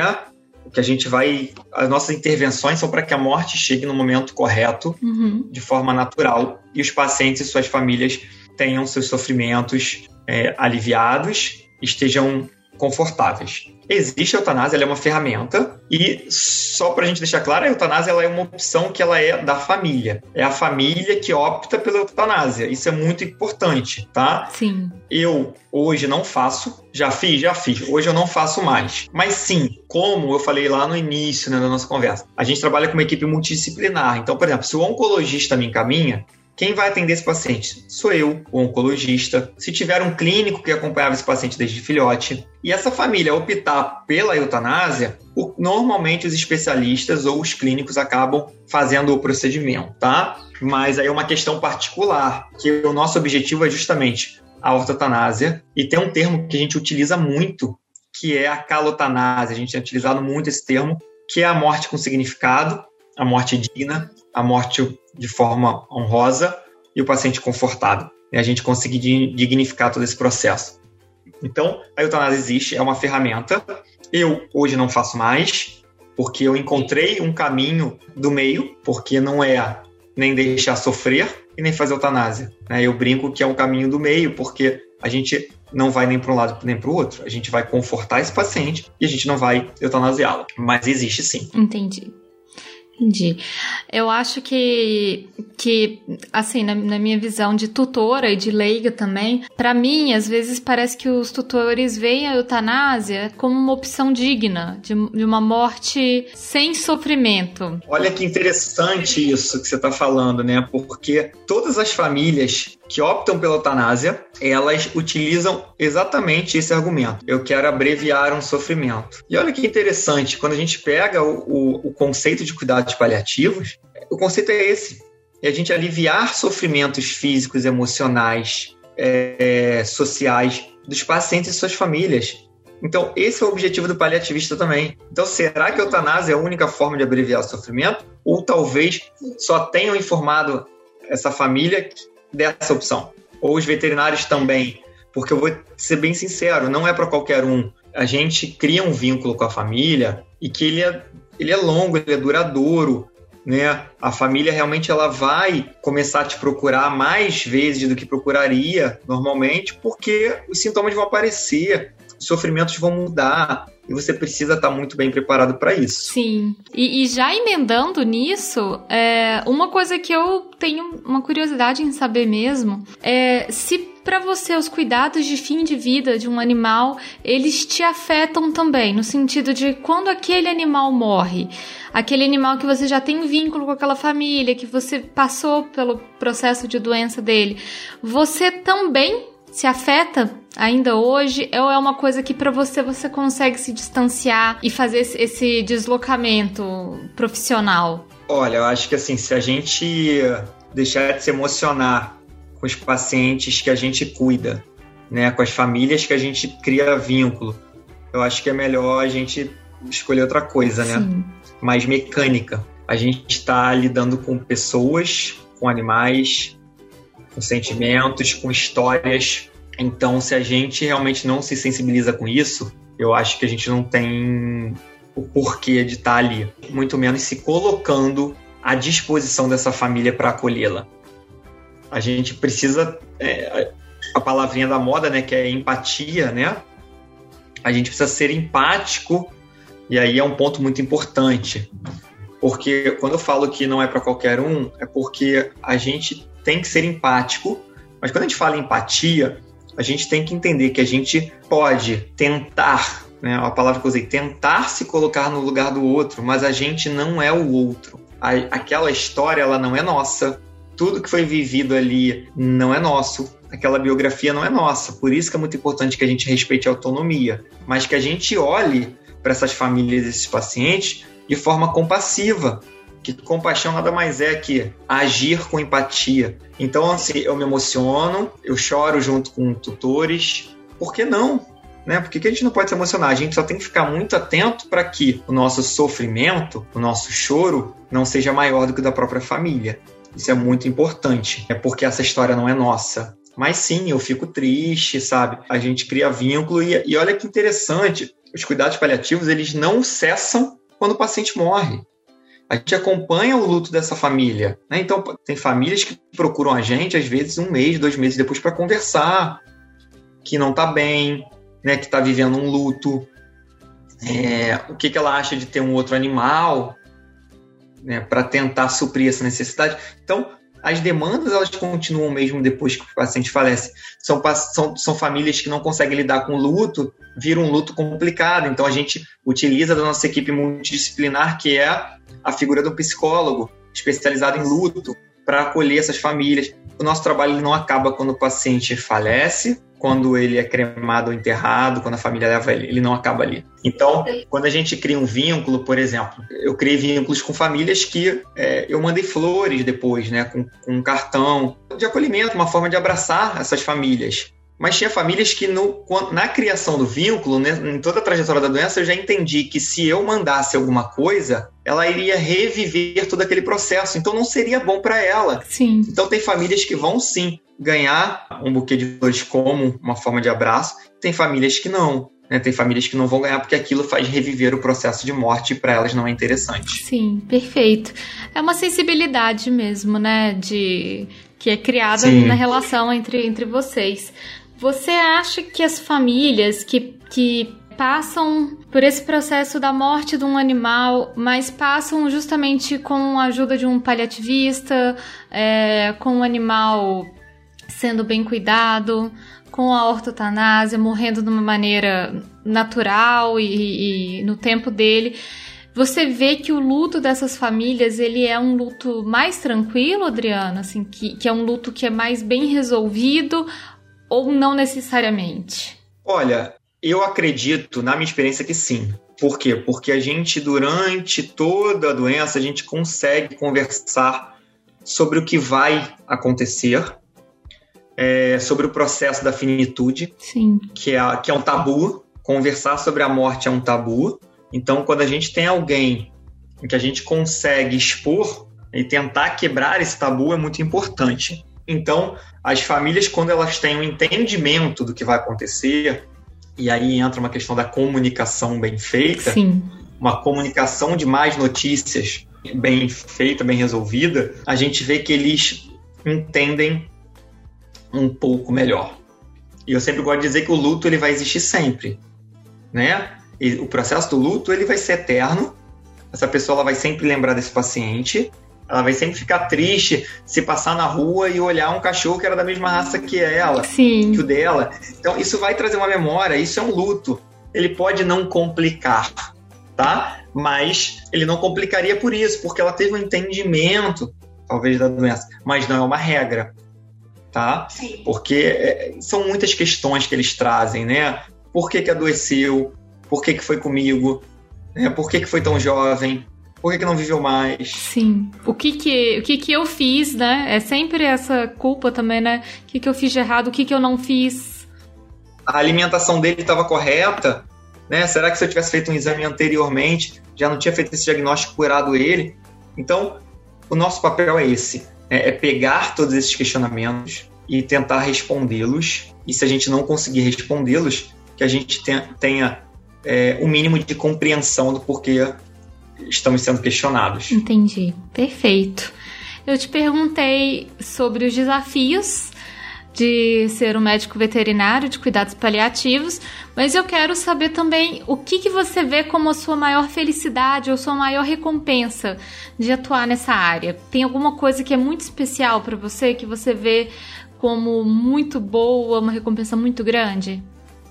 Que a gente vai. As nossas intervenções são para que a morte chegue no momento correto, uhum. de forma natural, e os pacientes e suas famílias tenham seus sofrimentos é, aliviados, estejam confortáveis. Existe a eutanásia, ela é uma ferramenta e só para a gente deixar claro, a eutanásia ela é uma opção que ela é da família. É a família que opta pela eutanásia. Isso é muito importante, tá? Sim. Eu hoje não faço, já fiz, já fiz. Hoje eu não faço mais. Mas sim, como eu falei lá no início né, da nossa conversa, a gente trabalha com uma equipe multidisciplinar. Então, por exemplo, se o oncologista me encaminha, quem vai atender esse paciente? Sou eu, o oncologista. Se tiver um clínico que acompanhava esse paciente desde filhote. E essa família optar pela eutanásia, normalmente os especialistas ou os clínicos acabam fazendo o procedimento, tá? Mas aí é uma questão particular, que o nosso objetivo é justamente a ortotanásia. E tem um termo que a gente utiliza muito, que é a calotanásia. A gente tem utilizado muito esse termo, que é a morte com significado, a morte digna, a morte de forma honrosa e o paciente confortado. E a gente conseguir dignificar todo esse processo. Então, a eutanásia existe, é uma ferramenta. Eu hoje não faço mais, porque eu encontrei um caminho do meio, porque não é nem deixar sofrer e nem fazer eutanásia. Né? Eu brinco que é um caminho do meio, porque a gente não vai nem para um lado nem para o outro. A gente vai confortar esse paciente e a gente não vai eutanasiá-lo. Mas existe sim. Entendi. Entendi. Eu acho que, que assim, na, na, minha visão de tutora e de leiga também, para mim, às vezes parece que os tutores veem a eutanásia como uma opção digna, de, de uma morte sem sofrimento. Olha que interessante isso que você está falando, né? Porque todas as famílias que optam pela eutanásia, elas utilizam exatamente esse argumento. Eu quero abreviar um sofrimento. E olha que interessante, quando a gente pega o, o, o conceito de cuidados paliativos, o conceito é esse: é a gente aliviar sofrimentos físicos, emocionais, é, sociais dos pacientes e suas famílias. Então, esse é o objetivo do paliativista também. Então, será que a eutanásia é a única forma de abreviar o sofrimento? Ou talvez só tenham informado essa família dessa opção. Ou os veterinários também, porque eu vou ser bem sincero, não é para qualquer um. A gente cria um vínculo com a família e que ele é, ele é longo, ele é duradouro, né? A família realmente ela vai começar a te procurar mais vezes do que procuraria normalmente, porque os sintomas vão aparecer, os sofrimentos vão mudar, e você precisa estar muito bem preparado para isso. Sim. E, e, já emendando nisso, é, uma coisa que eu tenho uma curiosidade em saber mesmo é se para você os cuidados de fim de vida de um animal eles te afetam também no sentido de quando aquele animal morre aquele animal que você já tem vínculo com aquela família que você passou pelo processo de doença dele você também se afeta ainda hoje ou é uma coisa que para você você consegue se distanciar e fazer esse deslocamento profissional? Olha, eu acho que assim, se a gente deixar de se emocionar com os pacientes que a gente cuida, né, com as famílias que a gente cria vínculo, eu acho que é melhor a gente escolher outra coisa, né? Sim. Mais mecânica. A gente está lidando com pessoas, com animais, com sentimentos, com histórias. Então, se a gente realmente não se sensibiliza com isso, eu acho que a gente não tem o porquê de estar ali, muito menos se colocando à disposição dessa família para acolhê-la. A gente precisa é, a palavrinha da moda, né, que é empatia, né? A gente precisa ser empático e aí é um ponto muito importante, porque quando eu falo que não é para qualquer um, é porque a gente tem que ser empático, mas quando a gente fala em empatia, a gente tem que entender que a gente pode tentar, né, a palavra que eu usei, tentar se colocar no lugar do outro, mas a gente não é o outro. a, aquela história ela não é nossa. Tudo que foi vivido ali não é nosso. Aquela biografia não é nossa. Por isso que é muito importante que a gente respeite a autonomia, mas que a gente olhe para essas famílias, esses pacientes, de forma compassiva, que compaixão nada mais é que agir com empatia. Então, assim, eu me emociono, eu choro junto com tutores. Por que não? Né? Por que, a gente não pode se emocionar? A gente só tem que ficar muito atento para que o nosso sofrimento, o nosso choro, não seja maior do que o da própria família. Isso é muito importante, é porque essa história não é nossa. Mas sim, eu fico triste, sabe? A gente cria vínculo e, e olha que interessante, os cuidados paliativos eles não cessam quando o paciente morre a gente acompanha o luto dessa família. Né? Então, tem famílias que procuram a gente, às vezes, um mês, dois meses depois, para conversar, que não está bem, né? que está vivendo um luto, é, o que, que ela acha de ter um outro animal, né? para tentar suprir essa necessidade. Então, as demandas elas continuam mesmo depois que o paciente falece. São, são, são famílias que não conseguem lidar com luto, vira um luto complicado. Então a gente utiliza da nossa equipe multidisciplinar, que é a figura do psicólogo especializado em luto, para acolher essas famílias. O nosso trabalho não acaba quando o paciente falece, quando ele é cremado ou enterrado, quando a família leva ele, ele não acaba ali. Então, quando a gente cria um vínculo, por exemplo, eu criei vínculos com famílias que é, eu mandei flores depois, né, com, com um cartão de acolhimento, uma forma de abraçar essas famílias. Mas tinha famílias que no, na criação do vínculo, né, em toda a trajetória da doença, eu já entendi que se eu mandasse alguma coisa, ela iria reviver todo aquele processo. Então não seria bom para ela. Sim. Então tem famílias que vão sim ganhar um buquê de flores como uma forma de abraço. Tem famílias que não. Né? Tem famílias que não vão ganhar porque aquilo faz reviver o processo de morte e para elas não é interessante. Sim, perfeito. É uma sensibilidade mesmo, né? De que é criada Sim. na relação entre, entre vocês. Você acha que as famílias que, que passam por esse processo da morte de um animal, mas passam justamente com a ajuda de um paliativista, é, com o animal sendo bem cuidado, com a ortotanásia, morrendo de uma maneira natural e, e, no tempo dele. Você vê que o luto dessas famílias ele é um luto mais tranquilo, Adriana, assim, que, que é um luto que é mais bem resolvido ou não necessariamente? Olha, eu acredito, na minha experiência, que sim. Por quê? Porque a gente, durante toda a doença, a gente consegue conversar sobre o que vai acontecer, é, sobre o processo da finitude, sim. Que, é, que é um tabu. Conversar sobre a morte é um tabu. Então, quando a gente tem alguém em que a gente consegue expor e tentar quebrar esse tabu, é muito importante. Então, as famílias, quando elas têm um entendimento do que vai acontecer, e aí entra uma questão da comunicação bem feita, Sim. uma comunicação de mais notícias bem feita, bem resolvida, a gente vê que eles entendem um pouco melhor. E eu sempre gosto de dizer que o luto ele vai existir sempre, né? E o processo do luto ele vai ser eterno. Essa pessoa ela vai sempre lembrar desse paciente ela vai sempre ficar triste se passar na rua e olhar um cachorro que era da mesma raça que ela, Sim. que o dela. Então, isso vai trazer uma memória, isso é um luto. Ele pode não complicar, tá? Mas ele não complicaria por isso, porque ela teve um entendimento, talvez, da doença. Mas não é uma regra, tá? Sim. Porque é, são muitas questões que eles trazem, né? Por que, que adoeceu? Por que, que foi comigo? Né? Por que, que foi tão jovem? Por que, que, não viveu mais? Sim. O que que, o que que eu fiz, né? É sempre essa culpa também, né? O que que eu fiz de errado? O que que eu não fiz? A alimentação dele estava correta? Né? Será que se eu tivesse feito um exame anteriormente, já não tinha feito esse diagnóstico curado ele? Então, o nosso papel é esse. Né? É pegar todos esses questionamentos e tentar respondê-los. E se a gente não conseguir respondê-los, que a gente tenha, é, o um mínimo de compreensão do porquê estamos sendo questionados. Entendi. Perfeito. Eu te perguntei sobre os desafios de ser um médico veterinário de cuidados paliativos, mas eu quero saber também o que, que você vê como a sua maior felicidade ou sua maior recompensa de atuar nessa área. Tem alguma coisa que é muito especial para você, que você vê como muito boa, uma recompensa muito grande?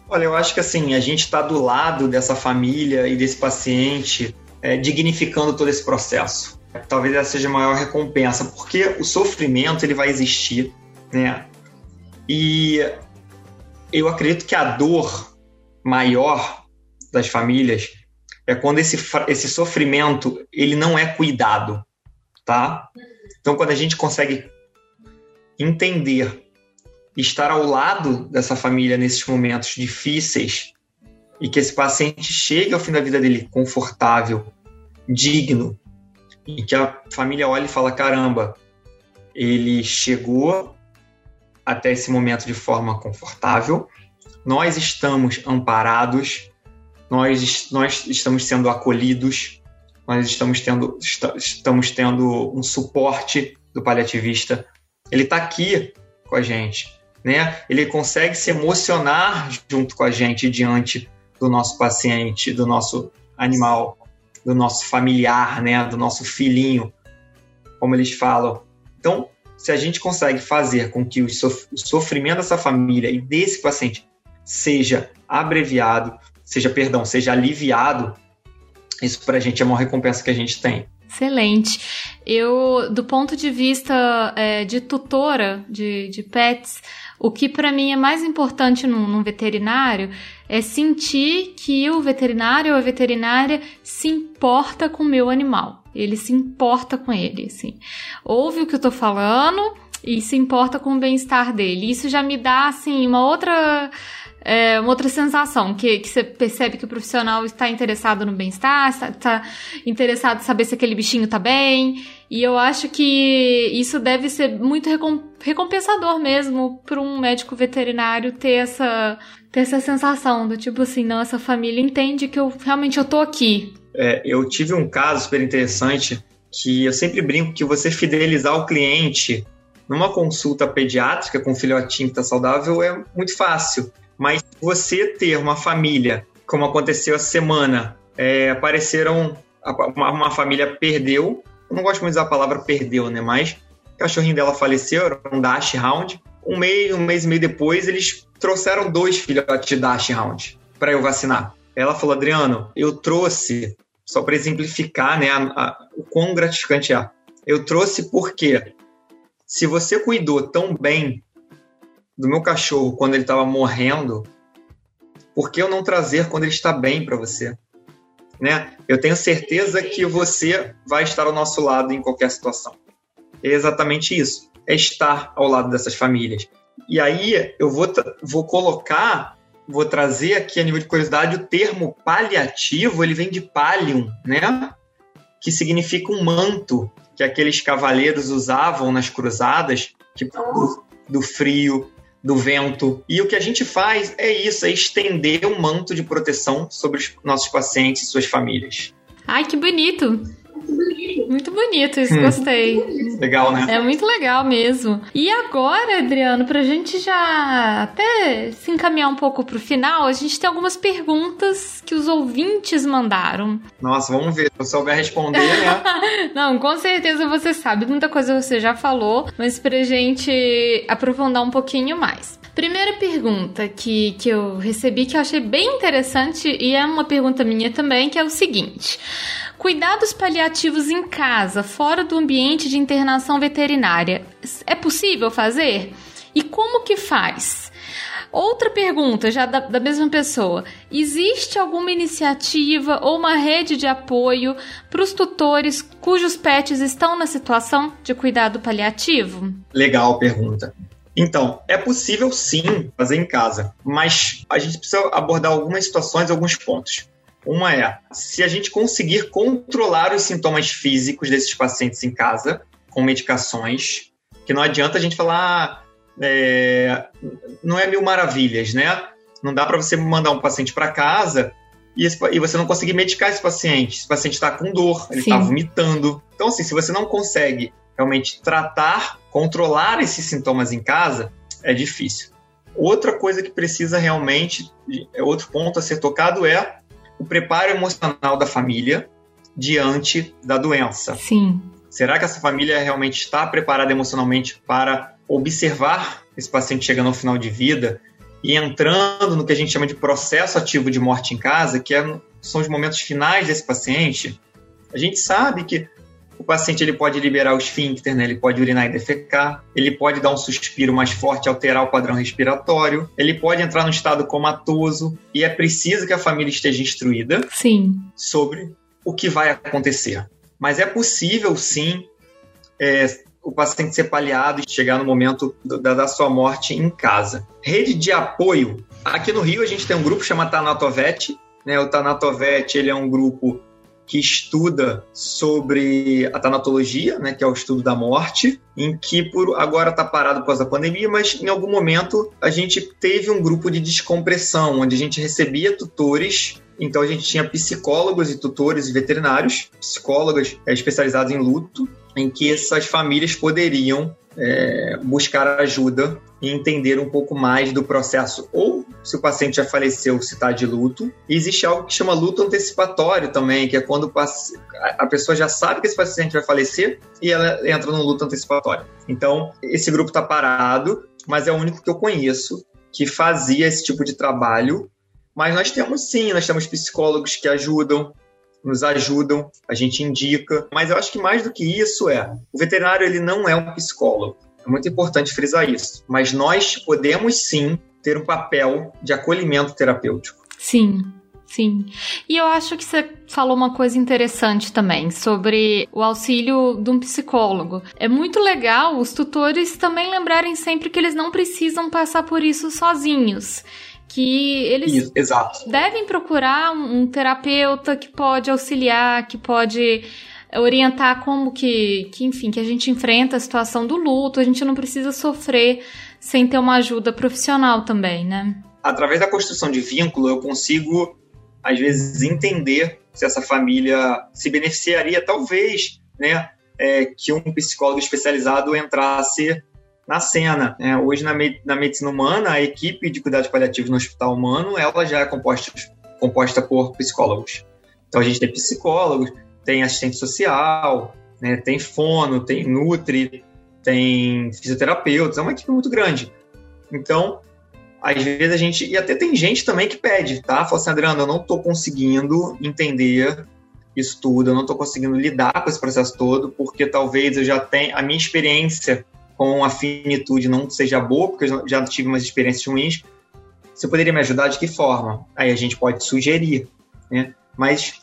Olha, eu acho que assim, a gente está do lado dessa família e desse paciente é, dignificando todo esse processo. talvez essa seja a maior recompensa, porque o sofrimento ele vai existir, né? E eu acredito que a dor maior das famílias é quando esse, esse sofrimento ele não é cuidado, tá? Então, quando a gente consegue entender, estar ao lado dessa família nesses momentos difíceis e que esse paciente chegue ao fim da vida dele confortável, digno, e que a família olhe e fala: caramba, ele chegou até esse momento de forma confortável, nós estamos amparados, nós, nós estamos sendo acolhidos, nós estamos tendo, estamos tendo um suporte do paliativista. Ele está aqui com a gente, né? Ele consegue se emocionar junto com a gente diante do nosso paciente, do nosso animal, do nosso familiar, né? Do nosso filhinho, como eles falam. Então, se a gente consegue fazer com que o sofrimento dessa família e desse paciente seja abreviado, seja, perdão, seja aliviado, isso para a gente é uma recompensa que a gente tem. Excelente. Eu, do ponto de vista é, de tutora de, de pets, o que para mim é mais importante num, num, veterinário é sentir que o veterinário ou a veterinária se importa com o meu animal. Ele se importa com ele, assim. Ouve o que eu tô falando e se importa com o bem-estar dele. Isso já me dá, assim, uma outra é, uma outra sensação, que, que você percebe que o profissional está interessado no bem-estar, está, está interessado em saber se aquele bichinho está bem. E eu acho que isso deve ser muito recompensador mesmo para um médico veterinário ter essa, ter essa sensação do tipo assim, não, essa família entende que eu realmente eu tô aqui. É, eu tive um caso super interessante que eu sempre brinco que você fidelizar o cliente numa consulta pediátrica com um filhotinho que está saudável é muito fácil. Mas você ter uma família, como aconteceu essa semana, é, apareceram. Uma, uma, família perdeu. Eu não gosto muito da palavra perdeu, né? Mas o cachorrinho dela faleceu, era um Dash Round. Um mês, um mês e meio depois, eles trouxeram dois filhotes de Dash Round para eu vacinar. Ela falou, Adriano, eu trouxe, só para exemplificar né, a, a, o quão gratificante é. Eu trouxe porque se você cuidou tão bem do meu cachorro quando ele estava morrendo, por que eu não trazer quando ele está bem para você? Né? Eu tenho certeza que você vai estar ao nosso lado em qualquer situação. É exatamente isso. É estar ao lado dessas famílias. E aí eu vou, vou colocar, vou trazer aqui a nível de curiosidade o termo paliativo, ele vem de pallium, né? Que significa um manto que aqueles cavaleiros usavam nas cruzadas, tipo do frio, do vento. E o que a gente faz é isso, é estender um manto de proteção sobre os nossos pacientes e suas famílias. Ai, que bonito! Muito bonito isso, hum. gostei. Legal, né? É muito legal mesmo. E agora, Adriano, pra gente já até se encaminhar um pouco pro final, a gente tem algumas perguntas que os ouvintes mandaram. Nossa, vamos ver. Se eu souber responder, né? Não, com certeza você sabe. Muita coisa você já falou, mas pra gente aprofundar um pouquinho mais. Primeira pergunta que, que eu recebi que eu achei bem interessante e é uma pergunta minha também, que é o seguinte. Cuidados paliativos em casa, fora do ambiente de internação veterinária, é possível fazer? E como que faz? Outra pergunta, já da, da, mesma pessoa: existe alguma iniciativa ou uma rede de apoio para os tutores cujos pets estão na situação de cuidado paliativo? Legal pergunta. Então, é possível sim fazer em casa, mas a gente precisa abordar algumas situações, alguns pontos. Uma é, se a gente conseguir controlar os sintomas físicos desses pacientes em casa, com medicações, que não adianta a gente falar, é, não é mil maravilhas, né? Não dá para você mandar um paciente para casa e, esse, e, você não conseguir medicar esse paciente. Esse paciente está com dor, ele está vomitando. Então, assim, se você não consegue realmente tratar, controlar esses sintomas em casa, é difícil. Outra coisa que precisa realmente, é outro ponto a ser tocado é o preparo emocional da família diante da doença. Sim. Será que essa família realmente está preparada emocionalmente para observar esse paciente chegando ao final de vida e entrando no que a gente chama de processo ativo de morte em casa, que é, são os momentos finais desse paciente? A gente sabe que o paciente ele pode liberar o esfíncter, né? ele pode urinar e defecar, ele pode dar um suspiro mais forte, alterar o padrão respiratório, ele pode entrar no estado comatoso e é preciso que a família esteja instruída sim. sobre o que vai acontecer. Mas é possível, sim, é, o paciente ser paliado e chegar no momento da, da, sua morte em casa. Rede de apoio. Aqui no Rio a gente tem um grupo chamado Tanatovet. Né? O Tanatovet ele é um grupo que estuda sobre a tanatologia, né, que é o estudo da morte, em que por agora está parado por causa da pandemia, mas em algum momento a gente teve um grupo de descompressão, onde a gente recebia tutores então a gente tinha psicólogos e tutores e veterinários, psicólogas é, especializadas em luto, em que essas famílias poderiam é, buscar ajuda e entender um pouco mais do processo, ou se o paciente já faleceu, se está de luto. E existe algo que chama luto antecipatório também, que é quando a pessoa já sabe que esse paciente vai falecer e ela entra no luto antecipatório. Então, esse grupo está parado, mas é o único que eu conheço que fazia esse tipo de trabalho. Mas nós temos sim, nós temos psicólogos que ajudam, nos ajudam, a gente indica. Mas eu acho que mais do que isso é, o veterinário ele não é um psicólogo. É muito importante frisar isso. Mas nós podemos sim ter um papel de acolhimento terapêutico. Sim, Sim. E eu acho que você falou uma coisa interessante também sobre o auxílio de um psicólogo. É muito legal os tutores também lembrarem sempre que eles não precisam passar por isso sozinhos que eles Isso, devem procurar um, um, terapeuta que pode auxiliar, que pode orientar como que, que, enfim, que a gente enfrenta a situação do luto, a gente não precisa sofrer sem ter uma ajuda profissional também, né? Através da construção de vínculo, eu consigo, às vezes, entender se essa família se beneficiaria, talvez, né, é, que um psicólogo especializado entrasse na cena. É, hoje, na, me na medicina humana, a equipe de cuidados paliativos no hospital humano, ela já é composta, composta por psicólogos. Então, a gente tem psicólogos, tem assistente social, né, tem fono, tem nutri, tem fisioterapeutas, é uma equipe muito grande. Então, às vezes a gente. E até tem gente também que pede, tá? Fala assim, Adriano, eu não estou conseguindo entender isso tudo, eu não estou conseguindo lidar com esse processo todo, porque talvez eu já tenha. A minha experiência com a finitude não seja boa, porque eu já tive umas experiências ruins, você poderia me ajudar de que forma? Aí a gente pode sugerir, né? Mas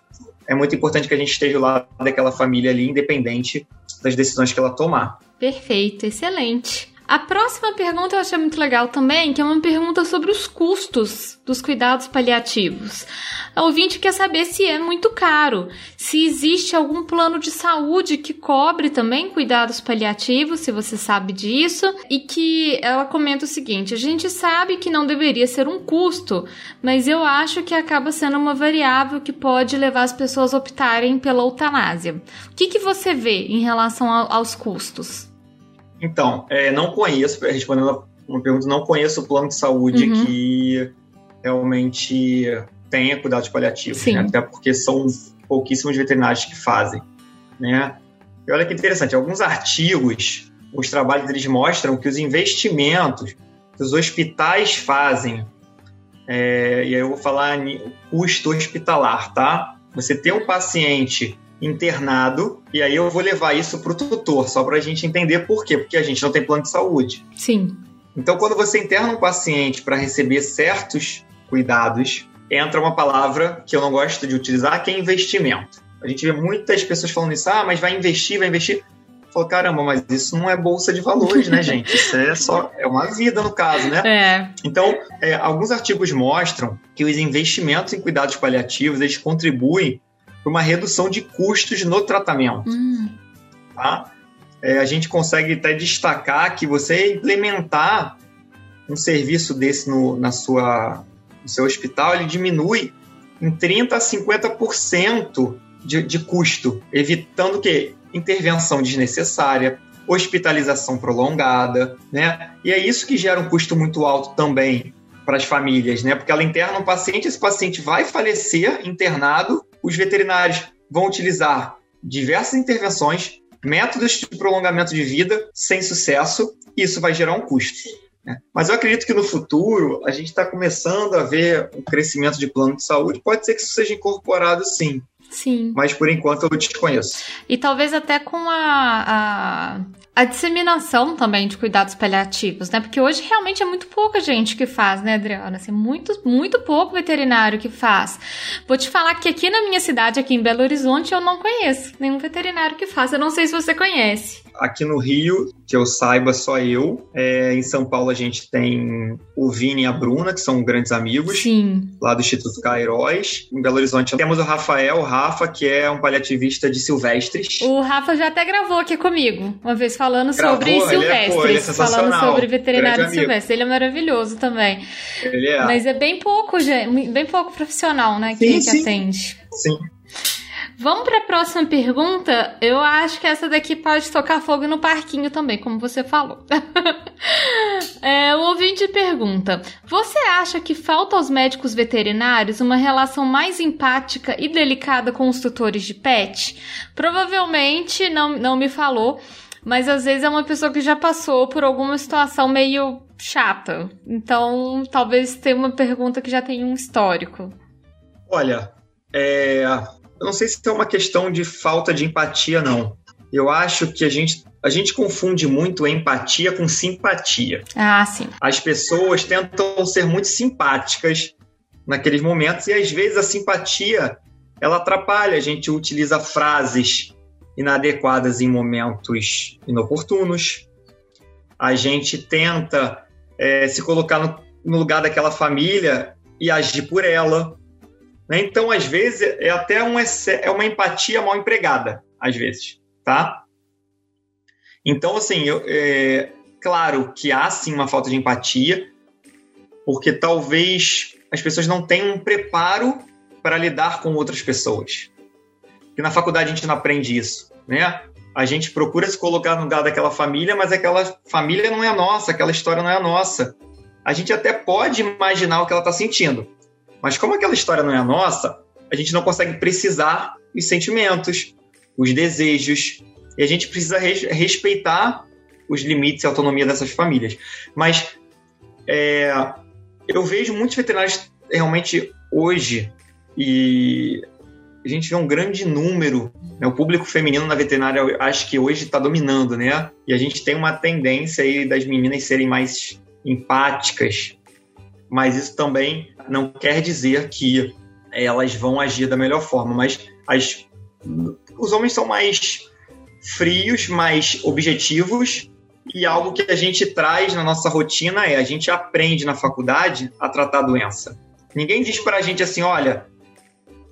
é muito importante que a gente esteja lá daquela família ali, independente das decisões que ela tomar. Perfeito, excelente. A próxima pergunta eu achei muito legal também, que é uma pergunta sobre os custos dos cuidados paliativos. A ouvinte quer saber se é muito caro, se existe algum plano de saúde que cobre também cuidados paliativos, se você sabe disso, e que ela comenta o seguinte: a gente sabe que não deveria ser um custo, mas eu acho que acaba sendo uma variável que pode levar as pessoas a optarem pela eutanásia. O que, que você vê em relação aos custos? Então, é, não conheço, respondendo uma pergunta, não conheço o plano de saúde uhum. que realmente tenha cuidados paliativos, né? até porque são pouquíssimos veterinários que fazem, né? E olha que interessante, alguns artigos, os trabalhos deles mostram que os investimentos que os hospitais fazem, é, e aí eu vou falar custo hospitalar, tá? Você tem um paciente internado, e aí eu vou levar isso para o tutor, só para a gente entender por quê, porque a gente não tem plano de saúde. Sim. Então, quando você interna um paciente para receber certos cuidados, entra uma palavra que eu não gosto de utilizar, que é investimento. A gente vê muitas pessoas falando isso, ah, mas vai investir, vai investir. Falou, caramba, mas isso não é bolsa de valores, né, gente? Isso é só é uma vida no caso, né? É. Então, é, alguns artigos mostram que os investimentos em cuidados paliativos eles contribuem para uma redução de custos no tratamento. Hum. Tá? É, a gente consegue até destacar que você implementar um serviço desse no, na sua, no seu hospital, ele diminui em 30% a 50% de, de custo, evitando que intervenção desnecessária, hospitalização prolongada, né? E é isso que gera um custo muito alto também para as famílias, né? Porque ela interna um paciente, esse paciente vai falecer internado os veterinários vão utilizar diversas intervenções, métodos de prolongamento de vida sem sucesso, e isso vai gerar um custo. Né? Mas eu acredito que no futuro a gente está começando a ver um crescimento de plano de saúde. Pode ser que isso seja incorporado sim. Sim. Mas por enquanto eu desconheço. E talvez até com a, a, a, disseminação também de cuidados paliativos, né? Porque hoje realmente é muito pouca gente que faz, né, Adriana? Assim, muito, muito pouco veterinário que faz. Vou te falar que aqui na minha cidade, aqui em Belo Horizonte, eu não conheço nenhum veterinário que faz. Eu não sei se você conhece. Aqui no Rio, que eu saiba, só eu. É, em São Paulo a gente tem o Vini e a Bruna, que são grandes amigos. Sim. Lá do Instituto Cairóis. Em Belo Horizonte temos o Rafael, o Rafa, que é um paliativista de silvestres. O Rafa já até gravou aqui comigo, uma vez falando gravou, sobre silvestres. É, pô, é falando sobre veterinário silvestre. Ele é maravilhoso também. Ele é. Mas é bem pouco, bem pouco profissional, né, que, sim, que sim. atende. Sim. Vamos para a próxima pergunta. Eu acho que essa daqui pode tocar fogo no parquinho também, como você falou. é, o ouvinte pergunta: Você acha que falta aos médicos veterinários uma relação mais empática e delicada com os tutores de pet? Provavelmente não, não me falou, mas às vezes é uma pessoa que já passou por alguma situação meio chata. Então, talvez tenha uma pergunta que já tem um histórico. Olha, é, eu não sei se é uma questão de falta de empatia, não. Eu acho que a gente, a gente confunde muito empatia com simpatia. Ah, sim. As pessoas tentam ser muito simpáticas naqueles momentos e às vezes a simpatia ela atrapalha. A gente utiliza frases inadequadas em momentos inoportunos. A gente tenta é, se colocar no, no lugar daquela família e agir por ela. Né? Então, às vezes, é até um, é uma empatia mal empregada, às vezes, tá? Então, assim, eu, é, claro que há sim uma falta de empatia, porque talvez as pessoas não tenham um preparo para lidar com outras pessoas. Porque na faculdade a gente não aprende isso, né? A gente procura se colocar no lugar daquela família, mas aquela família não é nossa, aquela história não é nossa. A gente até pode imaginar o que ela está sentindo, mas como aquela história não é a nossa, a gente não consegue precisar os sentimentos, os desejos, e a gente precisa res respeitar os limites e autonomia dessas famílias. Mas é, eu vejo muitos veterinários realmente hoje, e a gente vê um grande número, né, o público feminino na veterinária acho que hoje está dominando, né? E a gente tem uma tendência aí das meninas serem mais empáticas, mas isso também não quer dizer que elas vão agir da melhor forma, mas as, os homens são mais frios, mais objetivos e algo que a gente traz na nossa rotina é a gente aprende na faculdade a tratar a doença. Ninguém diz para a gente assim, olha,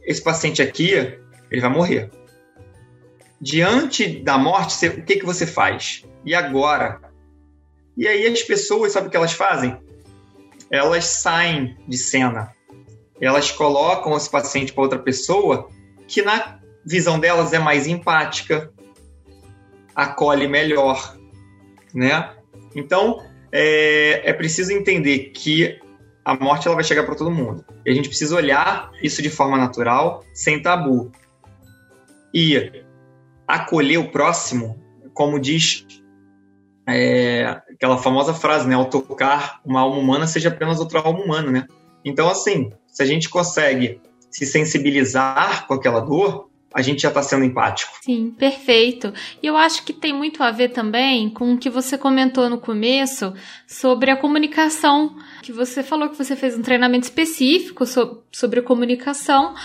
esse paciente aqui, ele vai morrer. Diante da morte, o que, que você faz? E agora? E aí as pessoas, sabe o que elas fazem? Elas saem de cena. Elas colocam esse paciente para outra pessoa que, na visão delas, é mais empática, acolhe melhor, né? Então, é, é preciso entender que a morte ela vai chegar para todo mundo. E a gente precisa olhar isso de forma natural, sem tabu. E acolher o próximo, como diz é, aquela famosa frase, né? Ao tocar uma alma humana, seja apenas outra alma humana, né? Então, assim, se a gente consegue se sensibilizar com aquela dor, a gente já está sendo empático. Sim, perfeito. E eu acho que tem muito a ver também com o que você comentou no começo sobre a comunicação. Que você falou que você fez um treinamento específico sobre comunicação.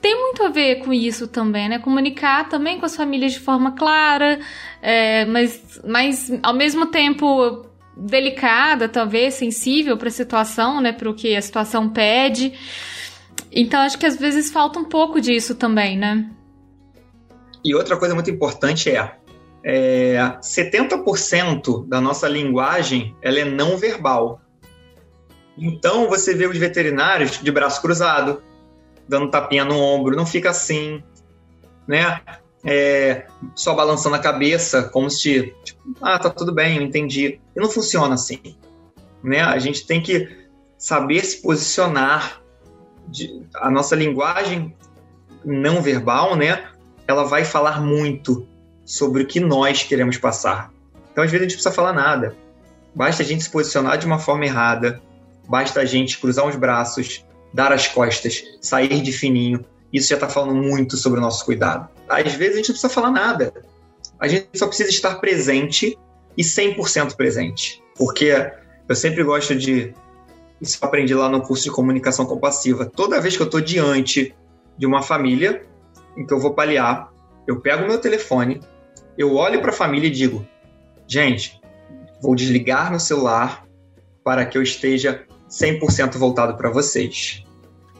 Tem muito a ver com isso também, né? Comunicar também com as famílias de forma clara, é, mas, mas ao mesmo tempo delicada, talvez, sensível para a situação, né? Para o que a situação pede. Então acho que às vezes falta um pouco disso também, né? E outra coisa muito importante é, é 70% da nossa linguagem ela é não verbal. Então você vê os veterinários de braço cruzado, dando tapinha no ombro, não fica assim, né? É, só balançando a cabeça, como se, tipo, ah, tá tudo bem, eu entendi. E não funciona assim, né? A gente tem que saber se posicionar. De, a nossa linguagem não verbal, né? Ela vai falar muito sobre o que nós queremos passar. Então, às vezes, a gente precisa falar nada. Basta a gente se posicionar de uma forma errada, basta a gente cruzar os braços, dar as costas, sair de fininho isso já está falando muito sobre o nosso cuidado. Às vezes a gente não precisa falar nada. A gente só precisa estar presente e 100% presente. Porque eu sempre gosto de. Isso eu aprendi lá no curso de comunicação compassiva. Toda vez que eu estou diante de uma família em que eu vou paliar, eu pego meu telefone, eu olho para a família e digo: gente, vou desligar meu celular para que eu esteja 100% voltado para vocês.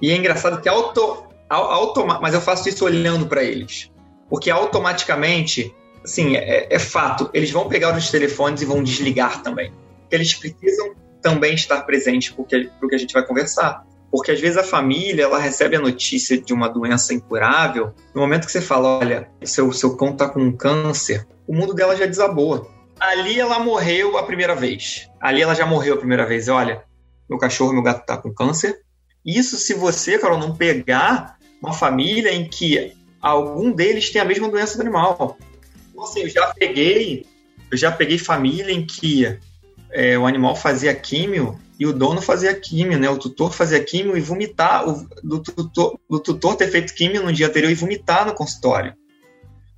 E é engraçado que auto, automa, mas eu faço isso olhando para eles, porque automaticamente, assim, é, é, fato, eles vão pegar os telefones e vão desligar também. Eles precisam também estar presentes porque o que a gente vai conversar. Porque às vezes a família ela recebe a notícia de uma doença incurável. No momento que você fala, olha, seu, seu cão está com um câncer, o mundo dela já desabou. Ali ela morreu a primeira vez. Ali ela já morreu a primeira vez. Olha, meu cachorro, meu gato está com câncer. Isso se você, Carol, não pegar uma família em que algum deles tem a mesma doença do animal. Então, assim, eu já peguei, eu já peguei família em que é, o animal fazia químio e o dono fazia químio, né? O tutor fazia químio e vomitar, o, do, tutor, do tutor ter feito químio no dia anterior e vomitar no consultório.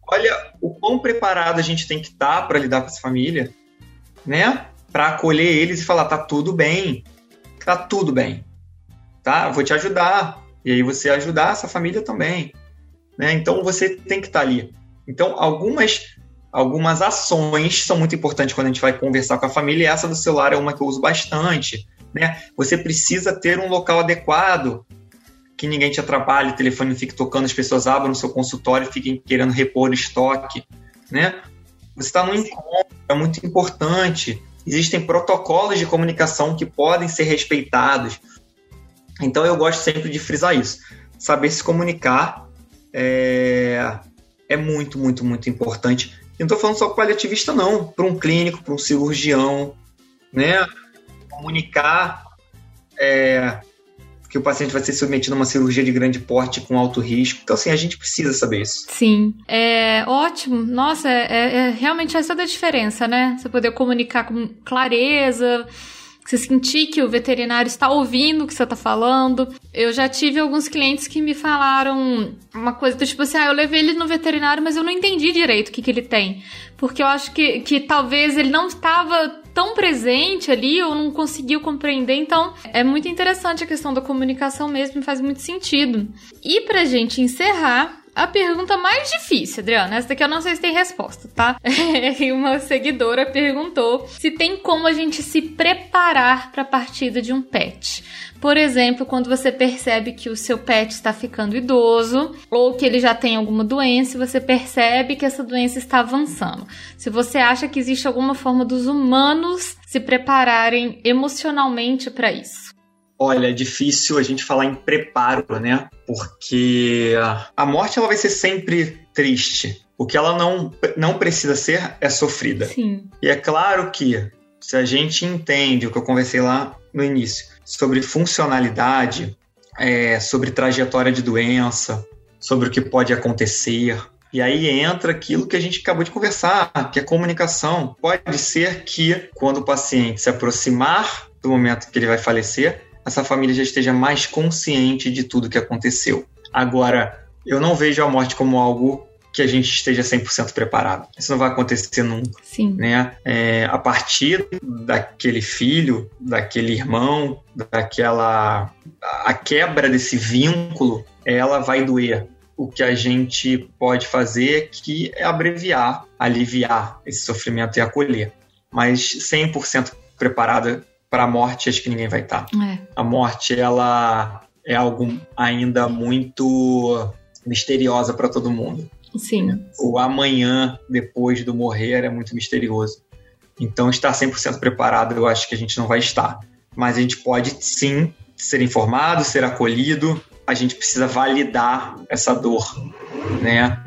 Olha o quão preparado a gente tem que estar tá para lidar com essa família, né? Para acolher eles e falar: tá tudo bem, tá tudo bem, tá? Eu vou te ajudar. E aí você ajudar essa família também, né? Então você tem que estar tá ali. Então algumas algumas ações são muito importantes quando a gente vai conversar com a família, e essa do celular é uma que eu uso bastante. Né? Você precisa ter um local adequado, que ninguém te atrapalhe, o telefone fique tocando, as pessoas abram o seu consultório fiquem querendo repor estoque. Né? Você está num encontro, é muito importante. Existem protocolos de comunicação que podem ser respeitados. Então eu gosto sempre de frisar isso. Saber se comunicar é, é muito, muito, muito importante não estou falando só para paliativista, não. Para um clínico, para um cirurgião, né? Comunicar é, que o paciente vai ser submetido a uma cirurgia de grande porte com alto risco. Então, assim, a gente precisa saber isso. Sim. É ótimo. Nossa, é, é, é realmente essa da diferença, né? Você poder comunicar com clareza você sentir que o veterinário está ouvindo o que você está falando. Eu já tive alguns clientes que me falaram uma coisa do tipo assim: ah, eu levei ele no veterinário, mas eu não entendi direito o que, que ele tem. Porque eu acho que, que talvez ele não estava tão presente ali ou não conseguiu compreender. Então, é muito interessante a questão da comunicação mesmo, faz muito sentido. E pra gente encerrar, a pergunta mais difícil, Adriana, essa daqui eu não sei se tem resposta, tá? uma seguidora perguntou se tem como a gente se preparar para a partida de um pet. Por exemplo, quando você percebe que o seu pet está ficando idoso ou que ele já tem alguma doença você percebe que essa doença está avançando. Se você acha que existe alguma forma dos humanos se prepararem emocionalmente para isso. Olha, é difícil a gente falar em preparo, né? Porque a morte ela vai ser sempre triste. O que ela não, não precisa ser é sofrida. Sim. E é claro que se a gente entende o que eu conversei lá no início sobre funcionalidade, é, sobre trajetória de doença, sobre o que pode acontecer, e aí entra aquilo que a gente acabou de conversar, que é comunicação. Pode ser que, quando o paciente se aproximar do momento que ele vai falecer, essa família já esteja mais consciente de tudo que aconteceu. Agora, eu não vejo a morte como algo que a gente esteja 100% preparado. Isso não vai acontecer nunca. Sim. Né? É, a partir daquele filho, daquele irmão, daquela. a quebra desse vínculo, ela vai doer. O que a gente pode fazer que é abreviar, aliviar esse sofrimento e acolher. Mas 100% preparada para a morte, acho que ninguém vai estar. É. A morte, ela é algo ainda muito misteriosa para todo mundo. Sim. O amanhã, depois do morrer, é muito misterioso. Então, estar 100% preparado, eu acho que a gente não vai estar. Mas a gente pode, sim, ser informado, ser acolhido. A gente precisa validar essa dor, né?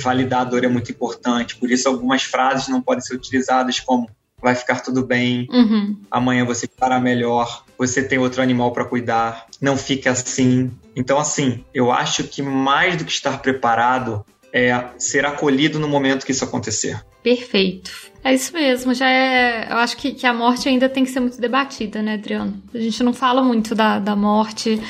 Validar a dor é muito importante. Por isso, algumas frases não podem ser utilizadas como vai ficar tudo bem, uhum. amanhã você estará melhor, você tem outro animal para cuidar, não fica assim. Então, assim, eu acho que mais do que estar preparado é ser acolhido no momento que isso acontecer. Perfeito. É isso mesmo, já é. Eu acho que, que a morte ainda tem que ser muito debatida, né, Adriano? A gente não fala muito da, da morte.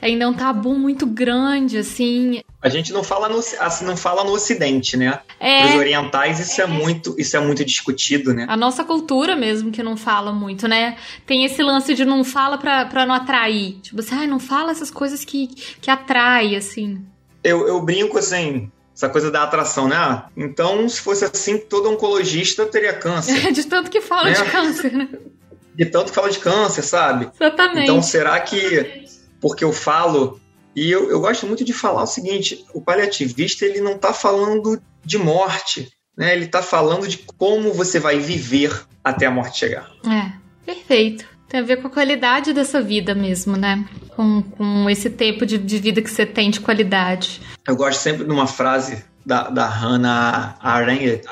ainda é um tabu muito grande, assim. A gente não fala no, assim, não fala no Ocidente, né? É. Os orientais isso é muito, isso é muito discutido, né? A nossa cultura mesmo que não fala muito, né? Tem esse lance de não fala pra, pra não atrair. Tipo assim, ah, não fala essas coisas que, que atrai, assim. Eu, eu brinco assim, essa coisa da atração, né? Ah, então, se fosse assim, todo oncologista teria câncer. É, de tanto que fala né? de câncer, né? De tanto que fala de câncer, sabe? Exatamente. Então, será que porque eu falo e eu, eu gosto muito de falar o seguinte: o paliativista ele não está falando de morte, né? Ele está falando de como você vai viver até a morte chegar. É, perfeito. Tem a ver com a qualidade dessa vida mesmo, né? Com, com esse tempo de, de vida que você tem de qualidade. Eu gosto sempre de uma frase da, da Hannah Arendt,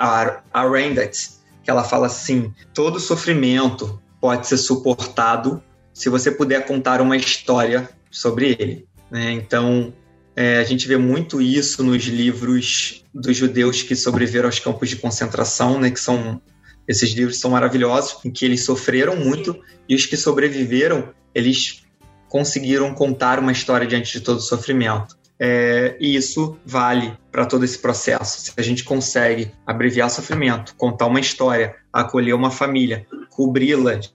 Arendt, que ela fala assim: todo sofrimento pode ser suportado se você puder contar uma história sobre ele. Né? Então, é, a gente vê muito isso nos livros dos judeus que sobreviveram aos campos de concentração, né? que são esses livros são maravilhosos, em que eles sofreram muito e os que sobreviveram, eles conseguiram contar uma história diante de todo o sofrimento. É, e isso vale para todo esse processo. Se a gente consegue abreviar sofrimento, contar uma história, acolher uma família, cobri-las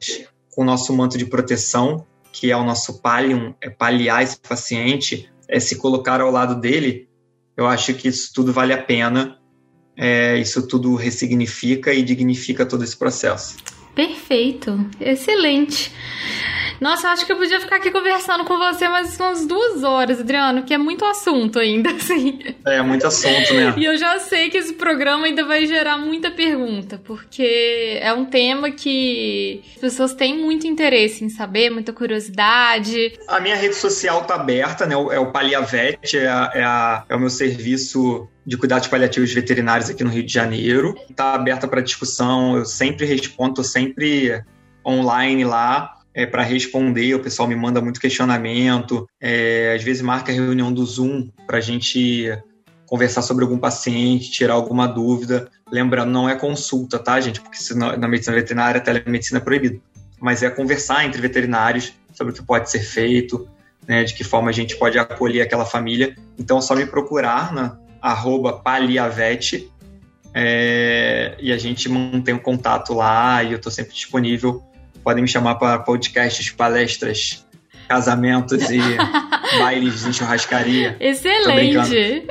com o nosso manto de proteção, que é o nosso palium, é paliar esse paciente, é se colocar ao lado dele, eu acho que isso tudo vale a pena, é, isso tudo ressignifica e dignifica todo esse processo. Perfeito, excelente. Nossa, acho que eu podia ficar aqui conversando com você mais umas duas horas, Adriano, que é muito assunto ainda, assim. É, muito assunto, né? e eu já sei que esse programa ainda vai gerar muita pergunta, porque é um tema que as pessoas têm muito interesse em saber, muita curiosidade. A minha rede social tá aberta, né? É o Paliavete, é, a, é, a, é o meu serviço de cuidados paliativos veterinários aqui no Rio de Janeiro. Está aberta para discussão, eu sempre respondo, sempre online lá é, para responder. O pessoal me manda muito questionamento. É, às vezes marca a reunião do Zoom para a gente conversar sobre algum paciente, tirar alguma dúvida. Lembrando, não é consulta, tá, gente? Porque na medicina veterinária, a telemedicina é proibida. Mas é conversar entre veterinários sobre o que pode ser feito, né, de que forma a gente pode acolher aquela família. Então, é só me procurar na arroba paliavete é, e a gente mantém o um contato lá e eu estou sempre disponível podem me chamar para podcasts, palestras, casamentos e bailes de churrascaria. Excelente!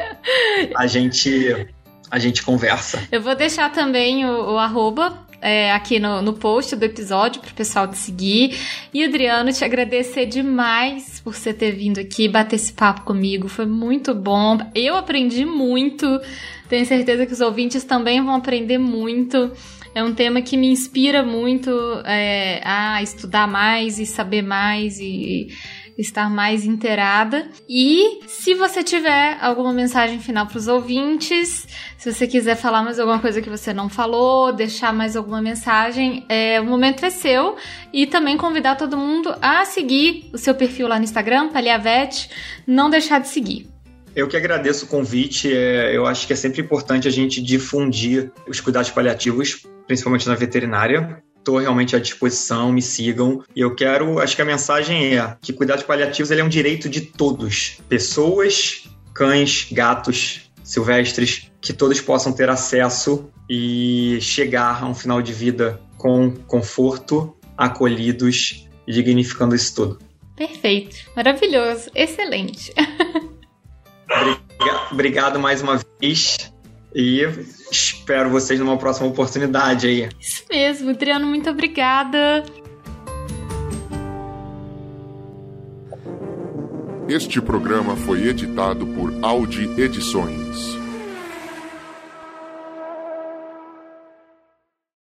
A gente, a gente conversa. Eu vou deixar também o, o arroba é, aqui no, no post do episódio para o pessoal te seguir. E Adriano, te agradecer demais por você ter vindo aqui bater esse papo comigo. Foi muito bom. Eu aprendi muito. Tenho certeza que os ouvintes também vão aprender muito. É um tema que me inspira muito é, a estudar mais e saber mais e estar mais inteirada. E se você tiver alguma mensagem final para os ouvintes, se você quiser falar mais alguma coisa que você não falou, deixar mais alguma mensagem, é, o momento é seu. E também convidar todo mundo a seguir o seu perfil lá no Instagram, Paliavete, não deixar de seguir. Eu que agradeço o convite. É, eu acho que é sempre importante a gente difundir os cuidados paliativos, principalmente na veterinária. Estou realmente à disposição, me sigam. E eu quero, acho que a mensagem é que cuidados paliativos ele é um direito de todos. Pessoas, cães, gatos, silvestres, que todos possam ter acesso e chegar a um final de vida com conforto, acolhidos e dignificando isso tudo. Perfeito, maravilhoso, excelente. Obrigado mais uma vez. E espero vocês numa próxima oportunidade aí. Isso mesmo, Adriano, muito obrigada. Este programa foi editado por Audi Edições.